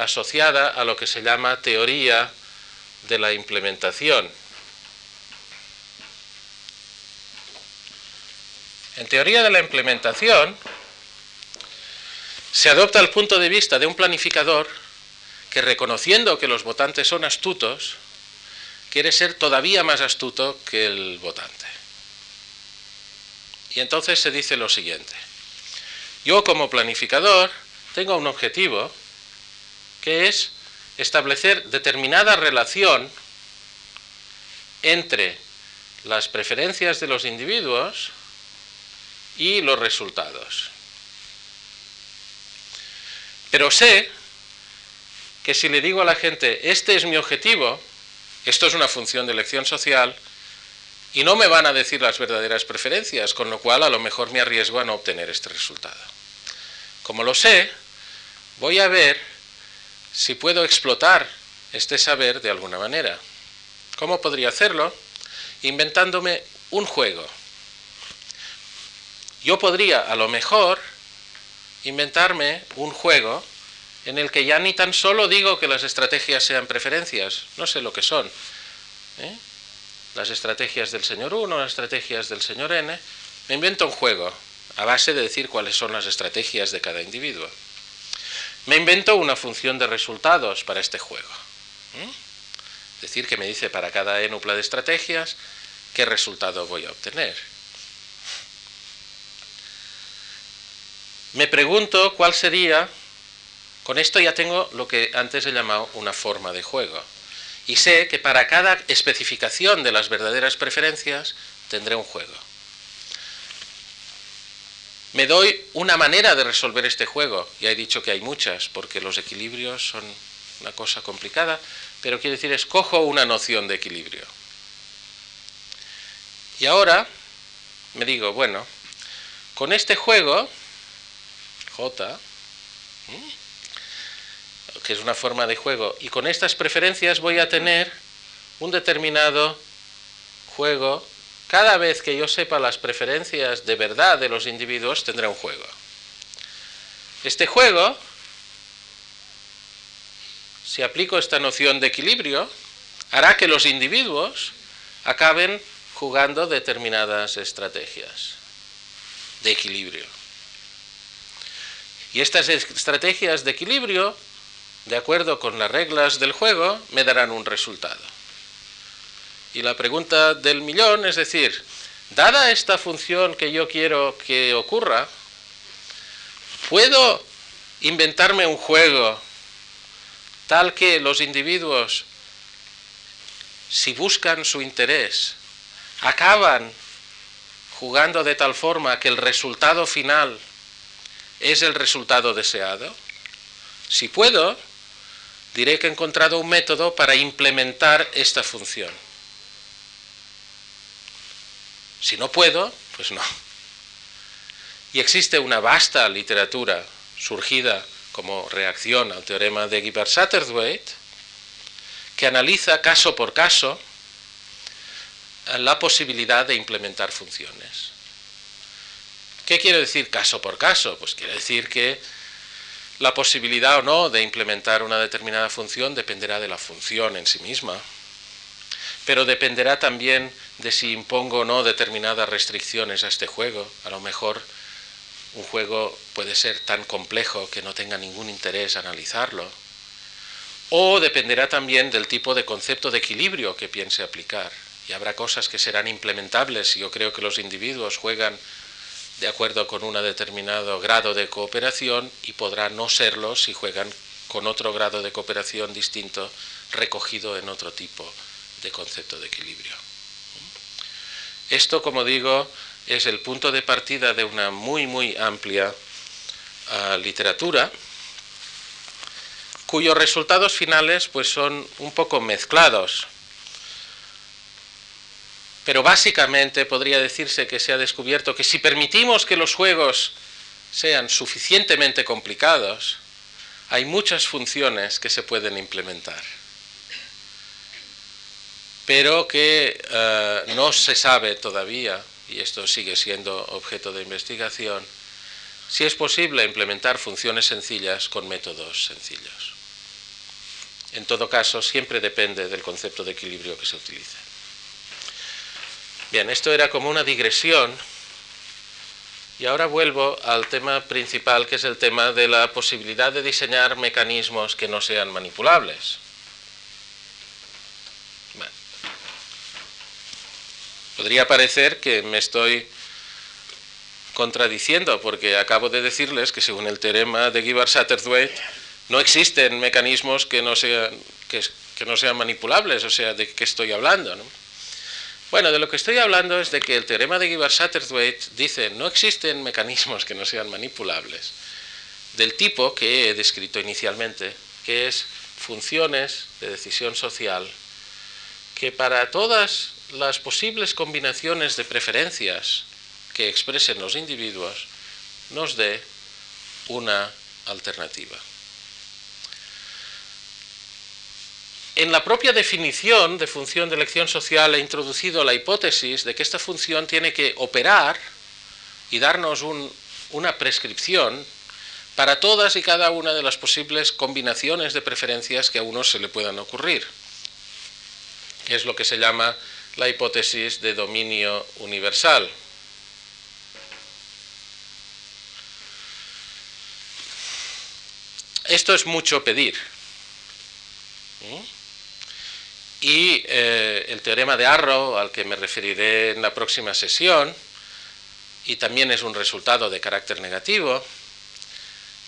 asociada a lo que se llama teoría de la implementación. En teoría de la implementación se adopta el punto de vista de un planificador que reconociendo que los votantes son astutos, quiere ser todavía más astuto que el votante. Y entonces se dice lo siguiente. Yo como planificador tengo un objetivo que es establecer determinada relación entre las preferencias de los individuos y los resultados. Pero sé que si le digo a la gente, este es mi objetivo, esto es una función de elección social, y no me van a decir las verdaderas preferencias, con lo cual a lo mejor me arriesgo a no obtener este resultado. Como lo sé, voy a ver si puedo explotar este saber de alguna manera. ¿Cómo podría hacerlo? Inventándome un juego. Yo podría, a lo mejor, inventarme un juego en el que ya ni tan solo digo que las estrategias sean preferencias, no sé lo que son. ¿eh? Las estrategias del señor 1, las estrategias del señor N, me invento un juego a base de decir cuáles son las estrategias de cada individuo. Me invento una función de resultados para este juego. Es decir, que me dice para cada enupla de estrategias qué resultado voy a obtener. Me pregunto cuál sería con esto ya tengo lo que antes he llamado una forma de juego. Y sé que para cada especificación de las verdaderas preferencias tendré un juego. Me doy una manera de resolver este juego. Ya he dicho que hay muchas, porque los equilibrios son una cosa complicada, pero quiero decir, escojo una noción de equilibrio. Y ahora me digo, bueno, con este juego, J, que es una forma de juego, y con estas preferencias voy a tener un determinado juego. Cada vez que yo sepa las preferencias de verdad de los individuos, tendré un juego. Este juego, si aplico esta noción de equilibrio, hará que los individuos acaben jugando determinadas estrategias de equilibrio. Y estas estrategias de equilibrio de acuerdo con las reglas del juego, me darán un resultado. Y la pregunta del millón es decir, dada esta función que yo quiero que ocurra, ¿puedo inventarme un juego tal que los individuos, si buscan su interés, acaban jugando de tal forma que el resultado final es el resultado deseado? Si puedo, diré que he encontrado un método para implementar esta función. Si no puedo, pues no. Y existe una vasta literatura surgida como reacción al teorema de Guibert-Satterthwaite que analiza caso por caso la posibilidad de implementar funciones. ¿Qué quiere decir caso por caso? Pues quiere decir que la posibilidad o no de implementar una determinada función dependerá de la función en sí misma, pero dependerá también de si impongo o no determinadas restricciones a este juego. A lo mejor un juego puede ser tan complejo que no tenga ningún interés analizarlo. O dependerá también del tipo de concepto de equilibrio que piense aplicar. Y habrá cosas que serán implementables si yo creo que los individuos juegan de acuerdo con un determinado grado de cooperación y podrá no serlo si juegan con otro grado de cooperación distinto recogido en otro tipo de concepto de equilibrio. Esto, como digo, es el punto de partida de una muy, muy amplia ah, literatura, cuyos resultados finales pues, son un poco mezclados. Pero básicamente podría decirse que se ha descubierto que si permitimos que los juegos sean suficientemente complicados, hay muchas funciones que se pueden implementar, pero que eh, no se sabe todavía, y esto sigue siendo objeto de investigación, si es posible implementar funciones sencillas con métodos sencillos. En todo caso, siempre depende del concepto de equilibrio que se utilice. Bien, esto era como una digresión y ahora vuelvo al tema principal, que es el tema de la posibilidad de diseñar mecanismos que no sean manipulables. Podría parecer que me estoy contradiciendo, porque acabo de decirles que según el teorema de Gibbard-Satterthwaite no existen mecanismos que no, sean, que, que no sean manipulables, o sea, ¿de qué estoy hablando? ¿no? Bueno, de lo que estoy hablando es de que el teorema de Gibbard-Satterthwaite dice no existen mecanismos que no sean manipulables del tipo que he descrito inicialmente, que es funciones de decisión social que para todas las posibles combinaciones de preferencias que expresen los individuos nos dé una alternativa. En la propia definición de función de elección social he introducido la hipótesis de que esta función tiene que operar y darnos una prescripción para todas y cada una de las posibles combinaciones de preferencias que a uno se le puedan ocurrir. Es lo que se llama la hipótesis de dominio universal. Esto es mucho pedir. ¿Mm? Y eh, el teorema de Arrow, al que me referiré en la próxima sesión, y también es un resultado de carácter negativo,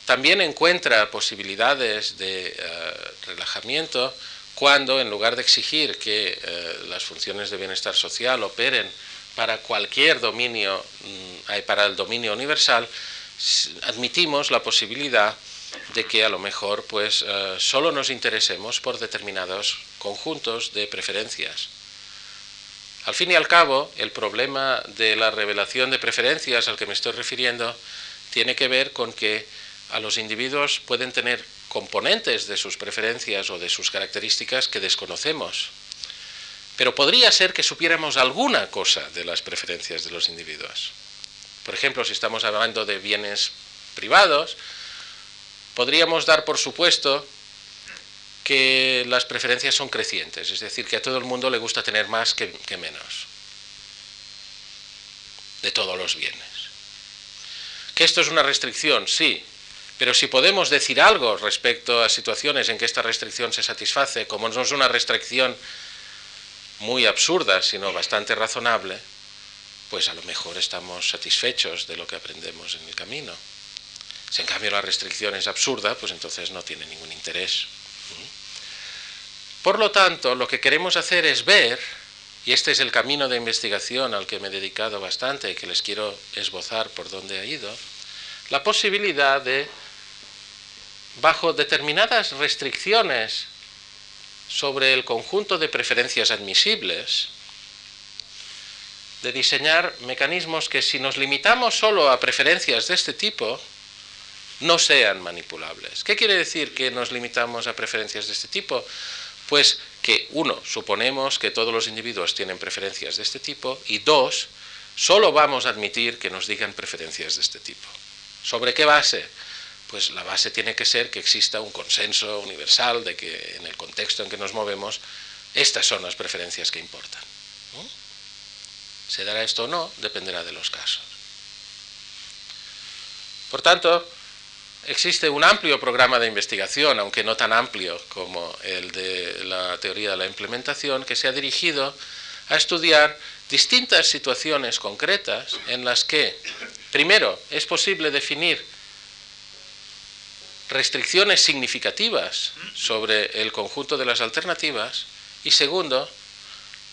también encuentra posibilidades de eh, relajamiento cuando, en lugar de exigir que eh, las funciones de bienestar social operen para cualquier dominio, mm, para el dominio universal, admitimos la posibilidad de que a lo mejor pues solo nos interesemos por determinados conjuntos de preferencias. Al fin y al cabo, el problema de la revelación de preferencias al que me estoy refiriendo tiene que ver con que a los individuos pueden tener componentes de sus preferencias o de sus características que desconocemos. Pero podría ser que supiéramos alguna cosa de las preferencias de los individuos. Por ejemplo, si estamos hablando de bienes privados, podríamos dar por supuesto que las preferencias son crecientes, es decir, que a todo el mundo le gusta tener más que, menos de todos los bienes. ¿Que esto es una restricción? Sí, pero si podemos decir algo respecto a situaciones en que esta restricción se satisface, como no es una restricción muy absurda, sino bastante razonable, pues a lo mejor estamos satisfechos de lo que aprendemos en el camino. Si en cambio la restricción es absurda, pues entonces no tiene ningún interés. Por lo tanto, lo que queremos hacer es ver, y este es el camino de investigación al que me he dedicado bastante y que les quiero esbozar por dónde ha ido, la posibilidad de, bajo determinadas restricciones sobre el conjunto de preferencias admisibles, de diseñar mecanismos que si nos limitamos solo a preferencias de este tipo, no sean manipulables. ¿Qué quiere decir que nos limitamos a preferencias de este tipo? Pues que, uno, suponemos que todos los individuos tienen preferencias de este tipo y dos, solo vamos a admitir que nos digan preferencias de este tipo. ¿Sobre qué base? Pues la base tiene que ser que exista un consenso universal de que en el contexto en que nos movemos, estas son las preferencias que importan. ¿Se dará esto o no? Dependerá de los casos. Por tanto, existe un amplio programa de investigación, aunque no tan amplio como el de la teoría de la implementación, que se ha dirigido a estudiar distintas situaciones concretas en las que, primero, es posible definir restricciones significativas sobre el conjunto de las alternativas y, segundo,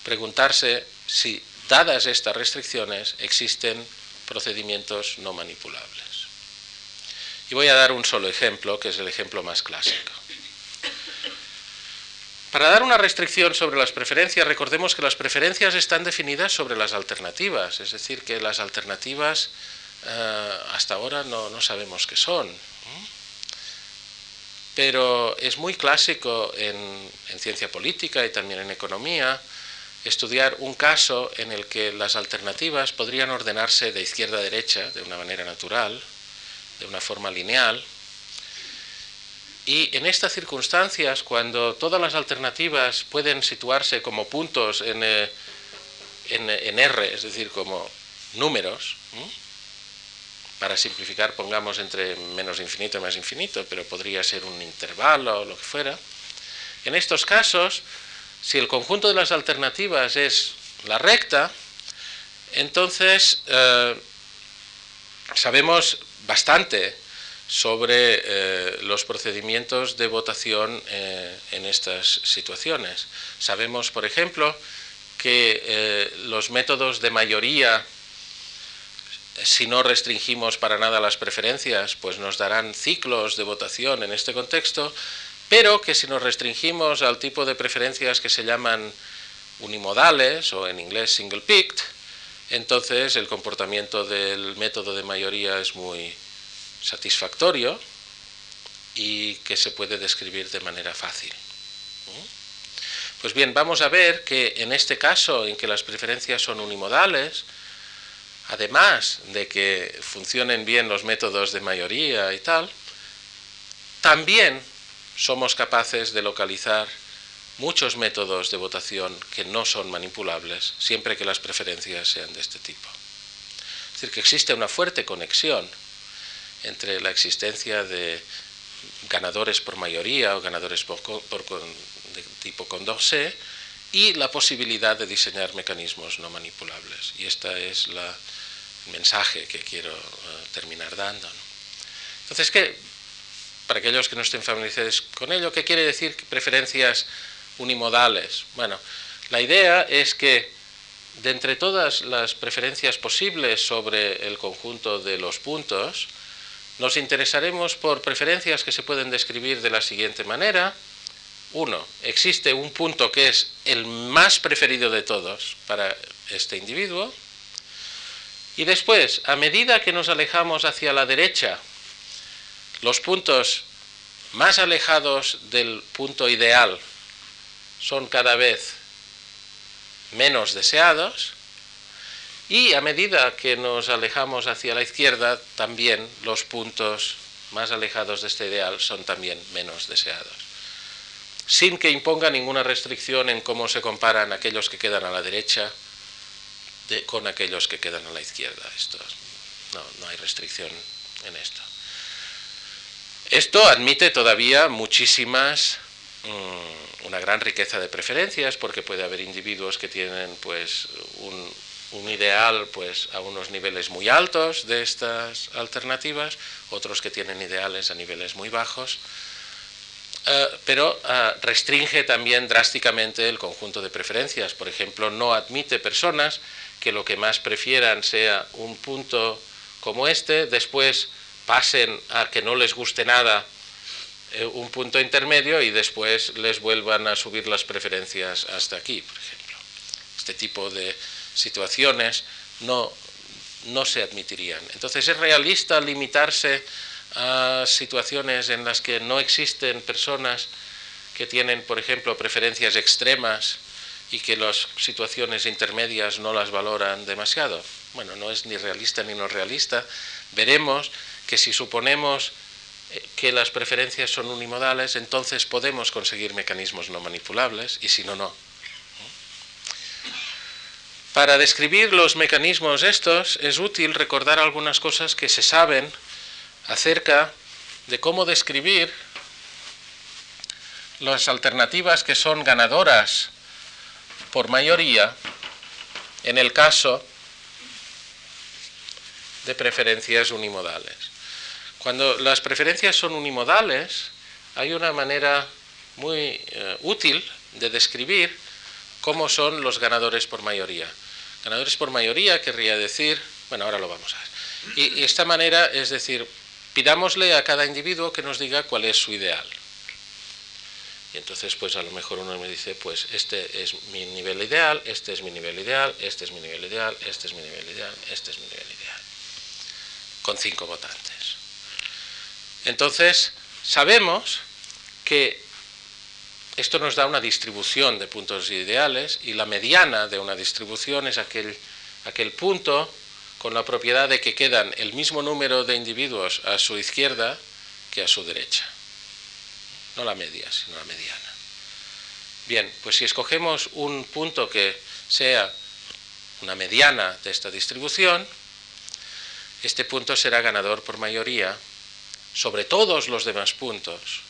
preguntarse si, dadas estas restricciones, existen procedimientos no manipulables. Y voy a dar un solo ejemplo, que es el ejemplo más clásico. Para dar una restricción sobre las preferencias, recordemos que las preferencias están definidas sobre las alternativas, es decir, que las alternativas eh, hasta ahora no, sabemos qué son. Pero es muy clásico en, en ciencia política y también en economía estudiar un caso en el que las alternativas podrían ordenarse de izquierda a derecha de una manera natural, de una forma lineal, y en estas circunstancias, cuando todas las alternativas pueden situarse como puntos en, eh, en, R, es decir, como números, para simplificar pongamos entre menos infinito y más infinito, pero podría ser un intervalo o lo que fuera, en estos casos, si el conjunto de las alternativas es la recta, entonces eh, sabemos bastante sobre eh, los procedimientos de votación eh, en estas situaciones. Sabemos, por ejemplo, que eh, los métodos de mayoría, si no restringimos para nada las preferencias, pues nos darán ciclos de votación en este contexto, pero que si nos restringimos al tipo de preferencias que se llaman unimodales o en inglés single picked, entonces el comportamiento del método de mayoría es muy satisfactorio y que se puede describir de manera fácil. Pues bien, vamos a ver que en este caso en que las preferencias son unimodales, además de que funcionen bien los métodos de mayoría y tal, también somos capaces de localizar muchos métodos de votación que no son manipulables siempre que las preferencias sean de este tipo. Es decir, que existe una fuerte conexión entre la existencia de ganadores por mayoría o ganadores por, de tipo Condorcet y la posibilidad de diseñar mecanismos no manipulables. Y este es la, el mensaje que quiero eh, terminar dando. Entonces, ¿qué, para aquellos que no estén familiarizados con ello, ¿qué quiere decir preferencias unimodales? Bueno, la idea es que de entre todas las preferencias posibles sobre el conjunto de los puntos, nos interesaremos por preferencias que se pueden describir de la siguiente manera. Uno, existe un punto que es el más preferido de todos para este individuo. Y después, a medida que nos alejamos hacia la derecha, los puntos más alejados del punto ideal son cada vez menos deseados y a medida que nos alejamos hacia la izquierda, también los puntos más alejados de este ideal son también menos deseados. Sin que imponga ninguna restricción en cómo se comparan aquellos que quedan a la derecha con aquellos que quedan a la izquierda. Esto, no, hay restricción en esto. Esto admite todavía muchísimas, una gran riqueza de preferencias, porque puede haber individuos que tienen pues un, un ideal pues a unos niveles muy altos de estas alternativas, otros que tienen ideales a niveles muy bajos, eh, pero eh, restringe también drásticamente el conjunto de preferencias. Por ejemplo, no admite personas que lo que más prefieran sea un punto como este, después pasen a que no les guste nada eh, un punto intermedio y después les vuelvan a subir las preferencias hasta aquí, por ejemplo. Este tipo de situaciones no, no se admitirían. Entonces es realista limitarse a situaciones en las que no existen personas que tienen, por ejemplo, preferencias extremas y que las situaciones intermedias no las valoran demasiado. Bueno, no es ni realista ni no realista. Veremos que si suponemos que las preferencias son unimodales, entonces podemos conseguir mecanismos no manipulables y si no, no. Para describir los mecanismos estos es útil recordar algunas cosas que se saben acerca de cómo describir las alternativas que son ganadoras por mayoría en el caso de preferencias unimodales. Cuando las preferencias son unimodales, hay una manera muy eh, útil de describir cómo son los ganadores por mayoría. Ganadores por mayoría querría decir, bueno, ahora lo vamos a ver. Y, esta manera es decir, pidámosle a cada individuo que nos diga cuál es su ideal. Y entonces, pues a lo mejor uno me dice, pues este es mi nivel ideal, este es mi nivel ideal, este es mi nivel ideal, este es mi nivel ideal, este es mi nivel ideal. Con cinco votantes. Entonces, sabemos que esto nos da una distribución de puntos ideales y la mediana de una distribución es aquel, aquel punto con la propiedad de que quedan el mismo número de individuos a su izquierda que a su derecha no la media, sino la mediana. Bien, pues si escogemos un punto que sea una mediana de esta distribución, este punto será ganador por mayoría sobre todos los demás puntos.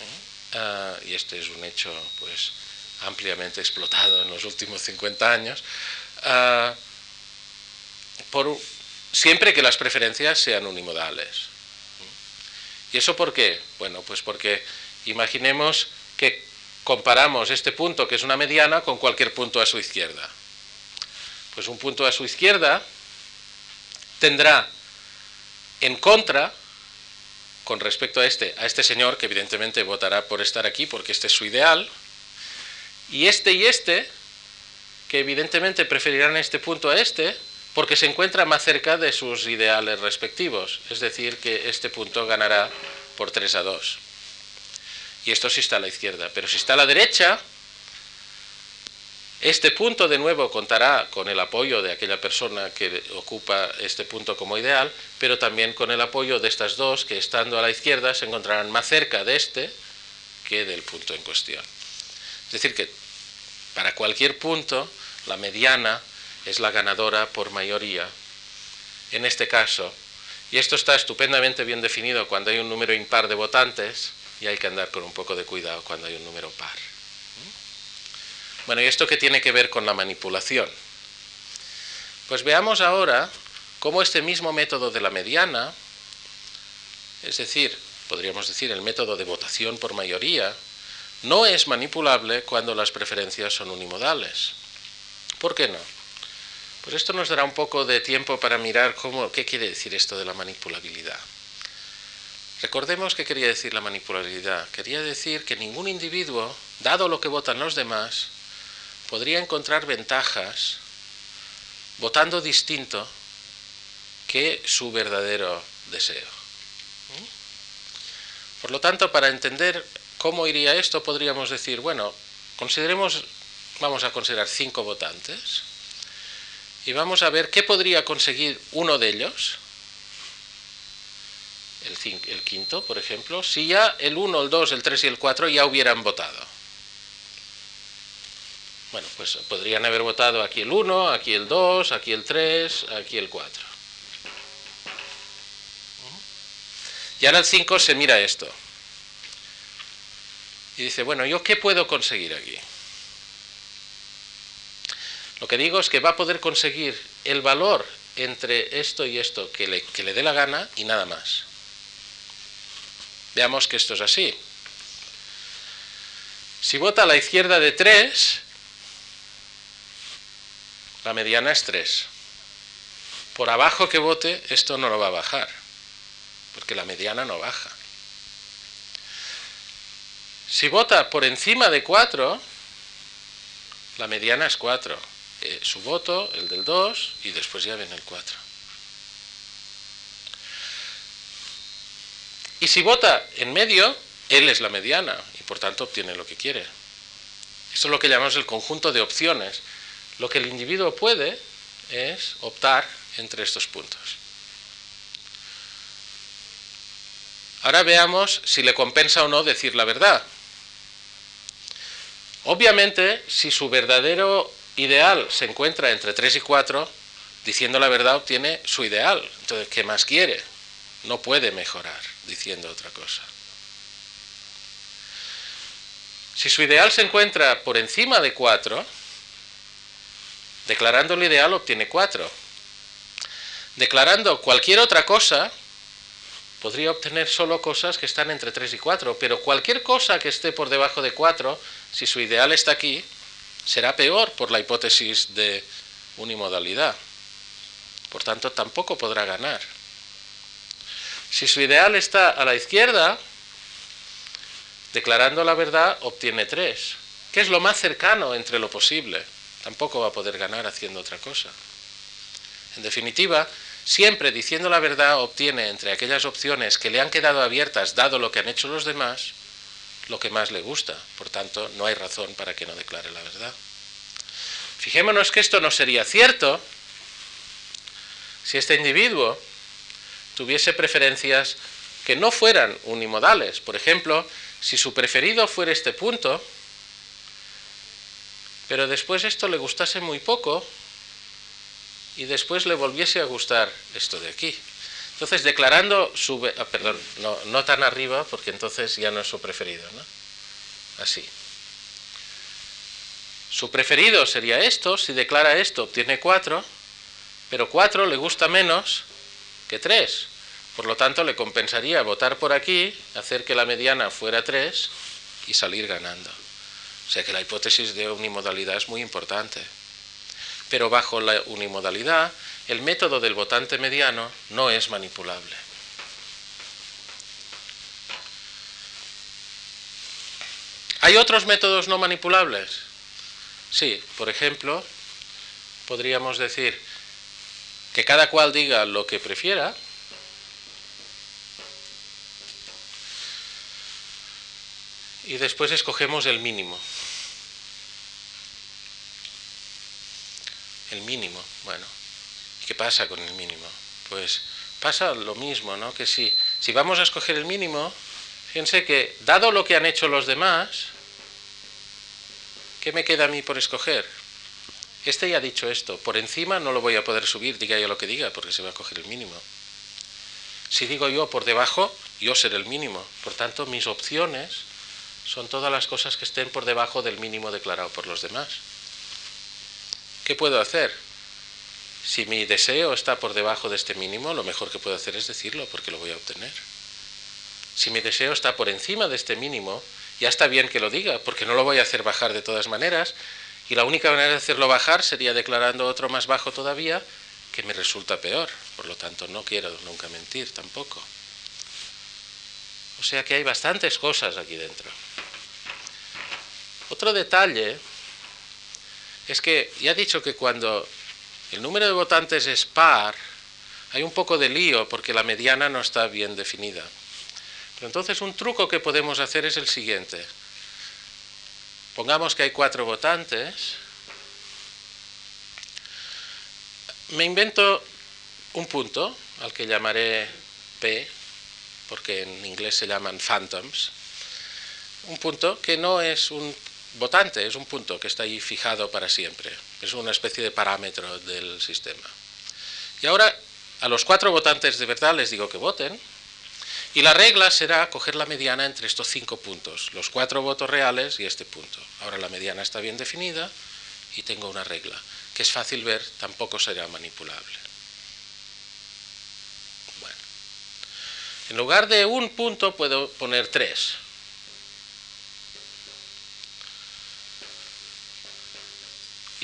¿eh? Ah, y este es un hecho pues ampliamente explotado en los últimos 50 años. Ah, por, siempre que las preferencias sean unimodales. ¿Y eso por qué? Bueno, pues porque imaginemos que comparamos este punto, que es una mediana, con cualquier punto a su izquierda. Pues un punto a su izquierda tendrá en contra, con respecto a este, a este señor, que evidentemente votará por estar aquí porque este es su ideal, y este y este, que evidentemente preferirán este punto a este, porque se encuentra más cerca de sus ideales respectivos, es decir, que este punto ganará por 3 a 2. Y esto sí está a la izquierda, pero si está a la derecha, este punto de nuevo contará con el apoyo de aquella persona que ocupa este punto como ideal, pero también con el apoyo de estas dos que estando a la izquierda se encontrarán más cerca de este que del punto en cuestión. Es decir, que para cualquier punto, la mediana es la ganadora por mayoría. En este caso, y esto está estupendamente bien definido cuando hay un número impar de votantes, y hay que andar con un poco de cuidado cuando hay un número par. Bueno, ¿y esto qué tiene que ver con la manipulación? Pues veamos ahora cómo este mismo método de la mediana, es decir, podríamos decir el método de votación por mayoría, no es manipulable cuando las preferencias son unimodales. ¿Por qué no? Pues esto nos dará un poco de tiempo para mirar cómo, qué quiere decir esto de la manipulabilidad. Recordemos qué quería decir la manipulabilidad. Quería decir que ningún individuo, dado lo que votan los demás, podría encontrar ventajas votando distinto que su verdadero deseo. Por lo tanto, para entender cómo iría esto, podríamos decir, bueno, consideremos, vamos a considerar cinco votantes y vamos a ver qué podría conseguir uno de ellos, el, quinto, por ejemplo, si ya el 1, el 2, el 3 y el 4 ya hubieran votado. Bueno, pues podrían haber votado aquí el 1, aquí el 2, aquí el 3, aquí el 4. Y ahora el 5 se mira esto. Y dice, bueno, ¿yo qué puedo conseguir aquí? Lo que digo es que va a poder conseguir el valor entre esto y esto que le, le dé la gana y nada más. Veamos que esto es así. Si vota a la izquierda de 3, la mediana es 3. Por abajo que vote, esto no lo va a bajar, porque la mediana no baja. Si vota por encima de 4, la mediana es 4. Eh, su voto, el del 2, y después ya viene el 4. Y si vota en medio, él es la mediana y por tanto obtiene lo que quiere. Esto es lo que llamamos el conjunto de opciones. Lo que el individuo puede es optar entre estos puntos. Ahora veamos si le compensa o no decir la verdad. Obviamente, si su verdadero ideal se encuentra entre 3 y 4, diciendo la verdad obtiene su ideal. Entonces, ¿qué más quiere? No puede mejorar diciendo otra cosa. Si su ideal se encuentra por encima de 4, declarando el ideal obtiene 4. Declarando cualquier otra cosa, podría obtener solo cosas que están entre 3 y 4, pero cualquier cosa que esté por debajo de 4, si su ideal está aquí, será peor por la hipótesis de unimodalidad. Por tanto, tampoco podrá ganar. Si su ideal está a la izquierda, declarando la verdad, obtiene 3, que es lo más cercano entre lo posible. Tampoco va a poder ganar haciendo otra cosa. En definitiva, siempre diciendo la verdad obtiene entre aquellas opciones que le han quedado abiertas dado lo que han hecho los demás, lo que más le gusta. Por tanto, no hay razón para que no declare la verdad. Fijémonos que esto no sería cierto si este individuo tuviese preferencias que no fueran unimodales. Por ejemplo, si su preferido fuera este punto, pero después esto le gustase muy poco y después le volviese a gustar esto de aquí. Entonces, declarando su... Ah, perdón, no, tan arriba, porque entonces ya no es su preferido, ¿no? Así. Su preferido sería esto, si declara esto obtiene 4, pero 4 le gusta menos que 3. Por lo tanto, le compensaría votar por aquí, hacer que la mediana fuera 3 y salir ganando. O sea que la hipótesis de unimodalidad es muy importante. Pero bajo la unimodalidad, el método del votante mediano no es manipulable. ¿Hay otros métodos no manipulables? Sí, por ejemplo, podríamos decir que cada cual diga lo que prefiera, y después escogemos el mínimo. El mínimo, bueno. ¿Qué pasa con el mínimo? Pues pasa lo mismo, ¿no? Que si, si vamos a escoger el mínimo, fíjense que dado lo que han hecho los demás, ¿qué me queda a mí por escoger? Este ya ha dicho esto, por encima no lo voy a poder subir, diga yo lo que diga, porque se va a coger el mínimo. Si digo yo por debajo, yo seré el mínimo. Por tanto, mis opciones son todas las cosas que estén por debajo del mínimo declarado por los demás. ¿Qué puedo hacer? Si mi deseo está por debajo de este mínimo, lo mejor que puedo hacer es decirlo, porque lo voy a obtener. Si mi deseo está por encima de este mínimo, ya está bien que lo diga, porque no lo voy a hacer bajar de todas maneras, y la única manera de hacerlo bajar sería declarando otro más bajo todavía, que me resulta peor. Por lo tanto, no quiero nunca mentir tampoco. O sea que hay bastantes cosas aquí dentro. Otro detalle es que ya he dicho que cuando el número de votantes es par, hay un poco de lío porque la mediana no está bien definida. Pero entonces un truco que podemos hacer es el siguiente. Pongamos que hay cuatro votantes. Me invento un punto al que llamaré P, porque en inglés se llaman phantoms. Un punto que no es un votante, es un punto que está ahí fijado para siempre. Es una especie de parámetro del sistema. Y ahora a los cuatro votantes de verdad les digo que voten y la regla será coger la mediana entre estos cinco puntos, los cuatro votos reales y este punto. Ahora la mediana está bien definida y tengo una regla, que es fácil ver, tampoco será manipulable. Bueno, en lugar de un punto puedo poner tres.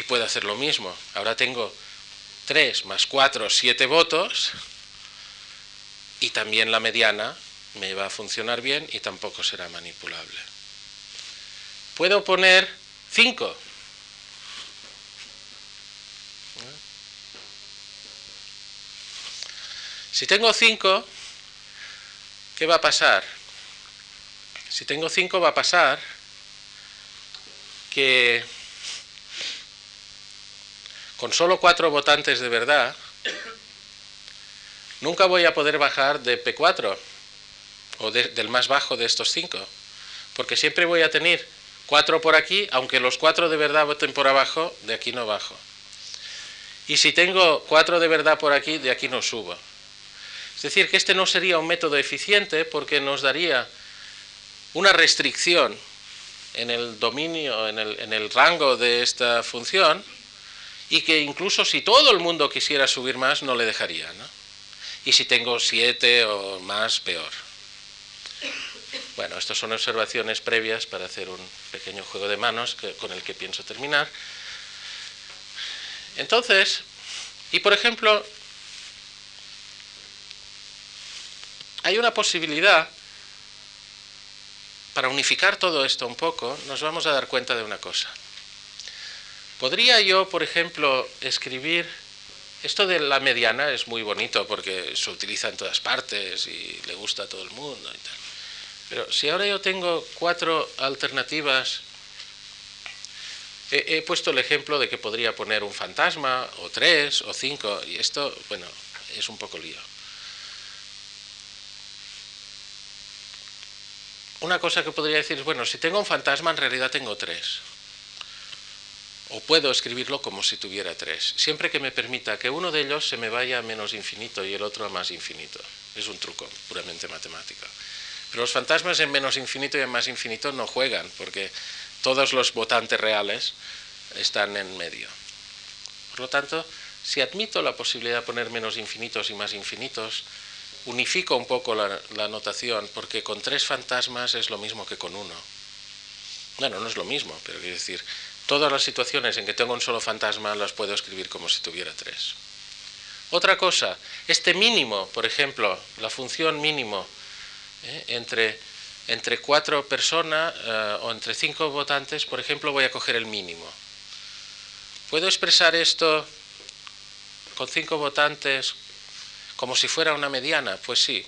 Puedo hacer lo mismo. Ahora tengo tres más cuatro, siete votos y también la mediana me va a funcionar bien y tampoco será manipulable. Puedo poner 5. Si tengo 5, ¿qué va a pasar? Si tengo 5 va a pasar que con solo 4 votantes de verdad, nunca voy a poder bajar de P4 o del más bajo de estos cinco, porque siempre voy a tener cuatro por aquí, aunque los cuatro de verdad voten por abajo, de aquí no bajo. Y si tengo cuatro de verdad por aquí, de aquí no subo. Es decir, que este no sería un método eficiente porque nos daría una restricción en el dominio, en el rango de esta función, y que incluso si todo el mundo quisiera subir más, no le dejaría. ¿no? y si tengo siete o más, peor. Bueno, estas son observaciones previas para hacer un pequeño juego de manos con el que pienso terminar. Entonces, y por ejemplo, hay una posibilidad, para unificar todo esto un poco, nos vamos a dar cuenta de una cosa. Podría yo, por ejemplo, escribir, esto de la mediana es muy bonito porque se utiliza en todas partes y le gusta a todo el mundo y tal. Pero si ahora yo tengo cuatro alternativas, he, he puesto el ejemplo de que podría poner un fantasma, o tres, o cinco, y esto, bueno, es un poco lío. una cosa que podría decir es, bueno, si tengo un fantasma, en realidad tengo tres. O puedo escribirlo como si tuviera tres, siempre que me permita que uno de ellos se me vaya a menos infinito y el otro a más infinito. Es un truco puramente matemático. Pero los fantasmas en menos infinito y en más infinito no juegan, porque todos los votantes reales están en medio. Por lo tanto, si admito la posibilidad de poner menos infinitos y más infinitos, unifico un poco la, notación, porque con tres fantasmas es lo mismo que con uno. Bueno, no es lo mismo, pero quiero decir, todas las situaciones en que tengo un solo fantasma las puedo escribir como si tuviera tres. Otra cosa, este mínimo, por ejemplo, la función mínimo ¿eh? entre, entre cuatro personas eh, o entre cinco votantes, por ejemplo, voy a coger el mínimo. ¿Puedo expresar esto con cinco votantes como si fuera una mediana, pues sí.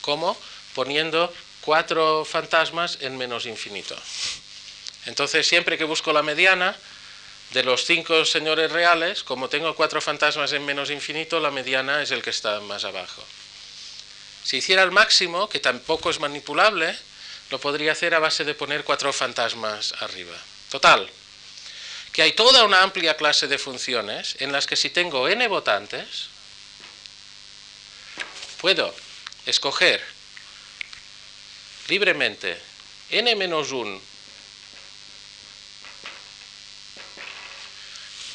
¿Cómo? Poniendo cuatro fantasmas en menos infinito. Entonces, siempre que busco la mediana de los cinco señores reales, como tengo cuatro fantasmas en menos infinito, la mediana es el que está más abajo. Si hiciera el máximo, que tampoco es manipulable, lo podría hacer a base de poner cuatro fantasmas arriba. Total, que hay toda una amplia clase de funciones en las que si tengo n votantes, puedo escoger libremente n-1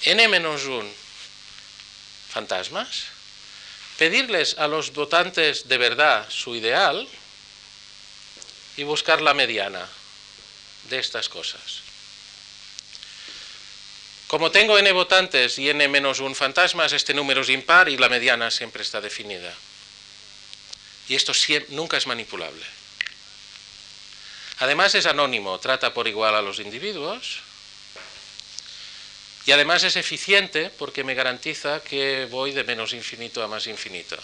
n-1 fantasmas, pedirles a los votantes de verdad su ideal y buscar la mediana de estas cosas. Como tengo n votantes y n-1 fantasmas, este número es impar y la mediana siempre está definida. Y esto nunca es manipulable. Además es anónimo, trata por igual a los individuos. Y además es eficiente porque me garantiza que voy de menos infinito a más infinito.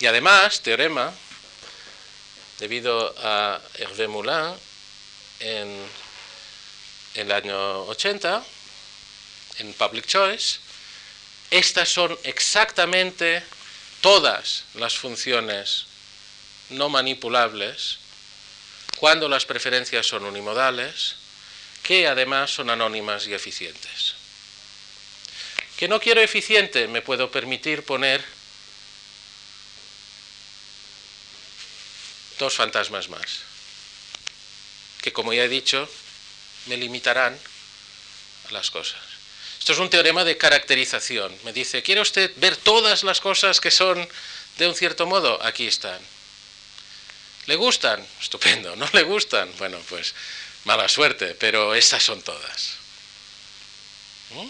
Y además, teorema, debido a Hervé Moulin en, en el año 80, en Public Choice, estas son exactamente todas las funciones no manipulables cuando las preferencias son unimodales, que además son anónimas y eficientes. Que no quiero eficiente, me puedo permitir poner dos fantasmas más, que como ya he dicho, me limitarán a las cosas. Esto es un teorema de caracterización. Me dice, ¿quiere usted ver todas las cosas que son de un cierto modo? Aquí están. ¿Le gustan? Estupendo. ¿No le gustan? Bueno, pues mala suerte, pero estas son todas. ¿Mm?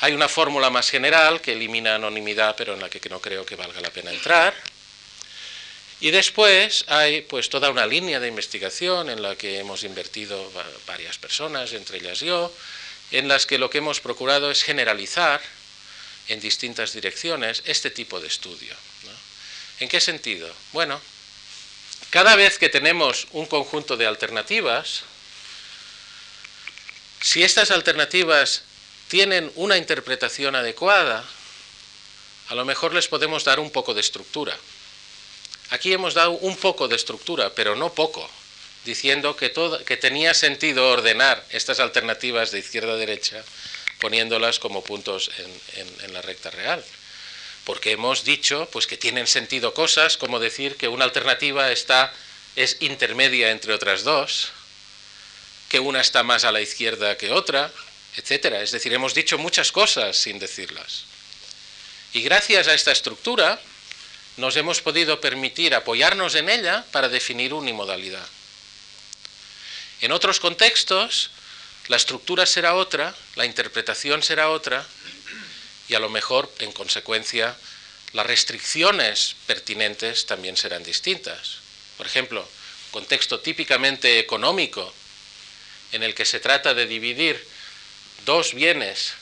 Hay una fórmula más general que elimina anonimidad, pero en la que no creo que valga la pena entrar. Y después hay pues toda una línea de investigación en la que hemos invertido varias personas, entre ellas yo, en las que lo que hemos procurado es generalizar en distintas direcciones este tipo de estudio. ¿En qué sentido? Bueno, cada vez que tenemos un conjunto de alternativas, si estas alternativas tienen una interpretación adecuada, a lo mejor les podemos dar un poco de estructura. Aquí hemos dado un poco de estructura, pero no poco diciendo que, tenía sentido ordenar estas alternativas de izquierda a derecha poniéndolas como puntos en, la recta real. Porque hemos dicho pues, que tienen sentido cosas como decir que una alternativa está, es intermedia entre otras dos, que una está más a la izquierda que otra, etc. Es decir, hemos dicho muchas cosas sin decirlas. Y gracias a esta estructura nos hemos podido permitir apoyarnos en ella para definir unimodalidad. En otros contextos, la estructura será otra, la interpretación será otra, y a lo mejor, en consecuencia, las restricciones pertinentes también serán distintas. Por ejemplo, contexto típicamente económico en el que se trata de dividir dos bienes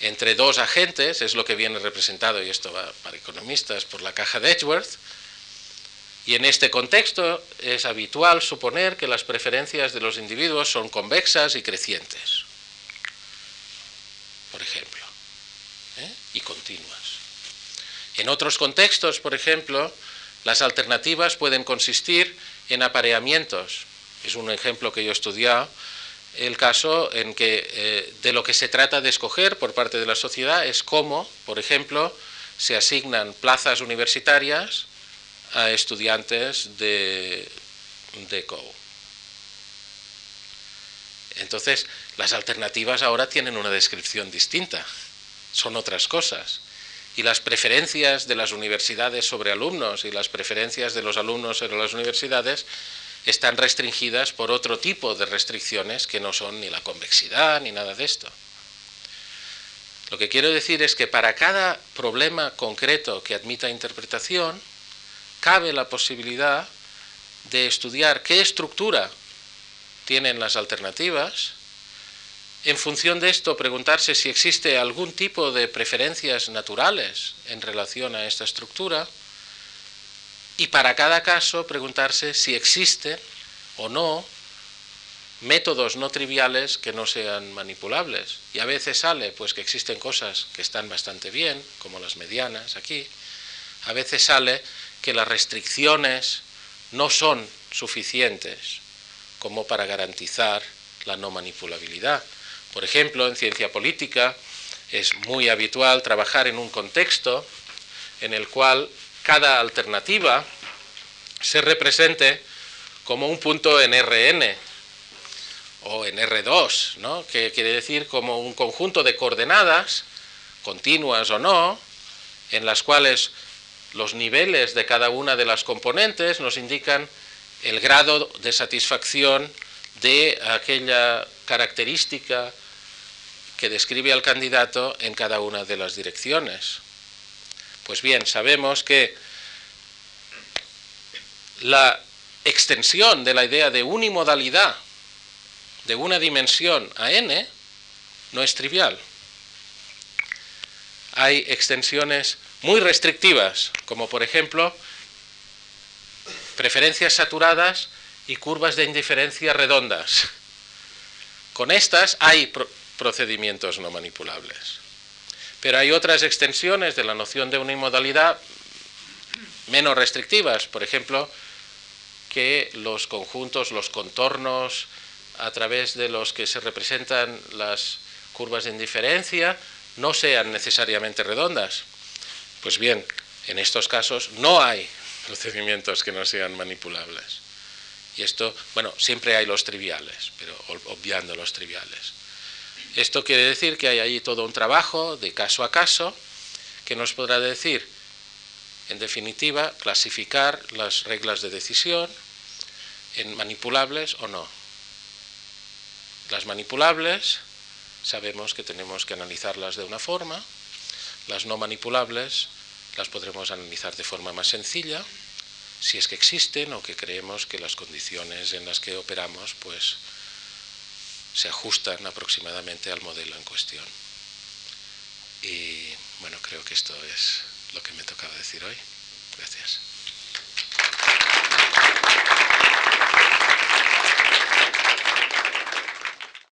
entre dos agentes, es lo que viene representado, y esto va para economistas, por la caja de Edgeworth, y en este contexto es habitual suponer que las preferencias de los individuos son convexas y crecientes, por ejemplo. Y continuas. En otros contextos, por ejemplo, las alternativas pueden consistir en apareamientos. Es un ejemplo que yo he estudiado, el caso en que eh, de lo que se trata de escoger por parte de la sociedad es cómo, por ejemplo, se asignan plazas universitarias a estudiantes de, de CO. Entonces, las alternativas ahora tienen una descripción distinta, son otras cosas. Y las preferencias de las universidades sobre alumnos y las preferencias de los alumnos sobre las universidades están restringidas por otro tipo de restricciones que no son ni la convexidad ni nada de esto. Lo que quiero decir es que para cada problema concreto que admita interpretación, cabe la posibilidad de estudiar qué estructura tienen las alternativas, en función de esto preguntarse si existe algún tipo de preferencias naturales en relación a esta estructura, y para cada caso preguntarse si existen o no métodos no triviales que no sean manipulables. Y a veces sale pues que existen cosas que están bastante bien, como las medianas aquí. A veces sale que las restricciones no son suficientes como para garantizar la no manipulabilidad. Por ejemplo, en ciencia política es muy habitual trabajar en un contexto en el cual cada alternativa se represente como un punto en Rn o en R2, ¿no? que quiere decir como un conjunto de coordenadas, continuas o no, en las cuales los niveles de cada una de las componentes nos indican el grado de satisfacción de aquella característica que describe al candidato en cada una de las direcciones. Pues bien, sabemos que la extensión de la idea de unimodalidad de una dimensión a n no es trivial. Hay extensiones muy restrictivas, como por ejemplo preferencias saturadas y curvas de indiferencia redondas. Con estas hay procedimientos no manipulables. Pero hay otras extensiones de la noción de unimodalidad menos restrictivas, por ejemplo, que los conjuntos, los contornos a través de los que se representan las curvas de indiferencia no sean necesariamente redondas. Pues bien, en estos casos no hay procedimientos que no sean manipulables. Y esto, bueno, siempre hay los triviales, pero obviando los triviales. Esto quiere decir que hay ahí todo un trabajo de caso a caso que nos podrá decir, en definitiva, clasificar las reglas de decisión en manipulables o no. Las manipulables sabemos que tenemos que analizarlas de una forma, las no manipulables las podremos analizar de forma más sencilla, si es que existen o que creemos que las condiciones en las que operamos pues se ajustan aproximadamente al modelo en cuestión. Y bueno, creo que esto es lo que me tocaba decir hoy. Gracias.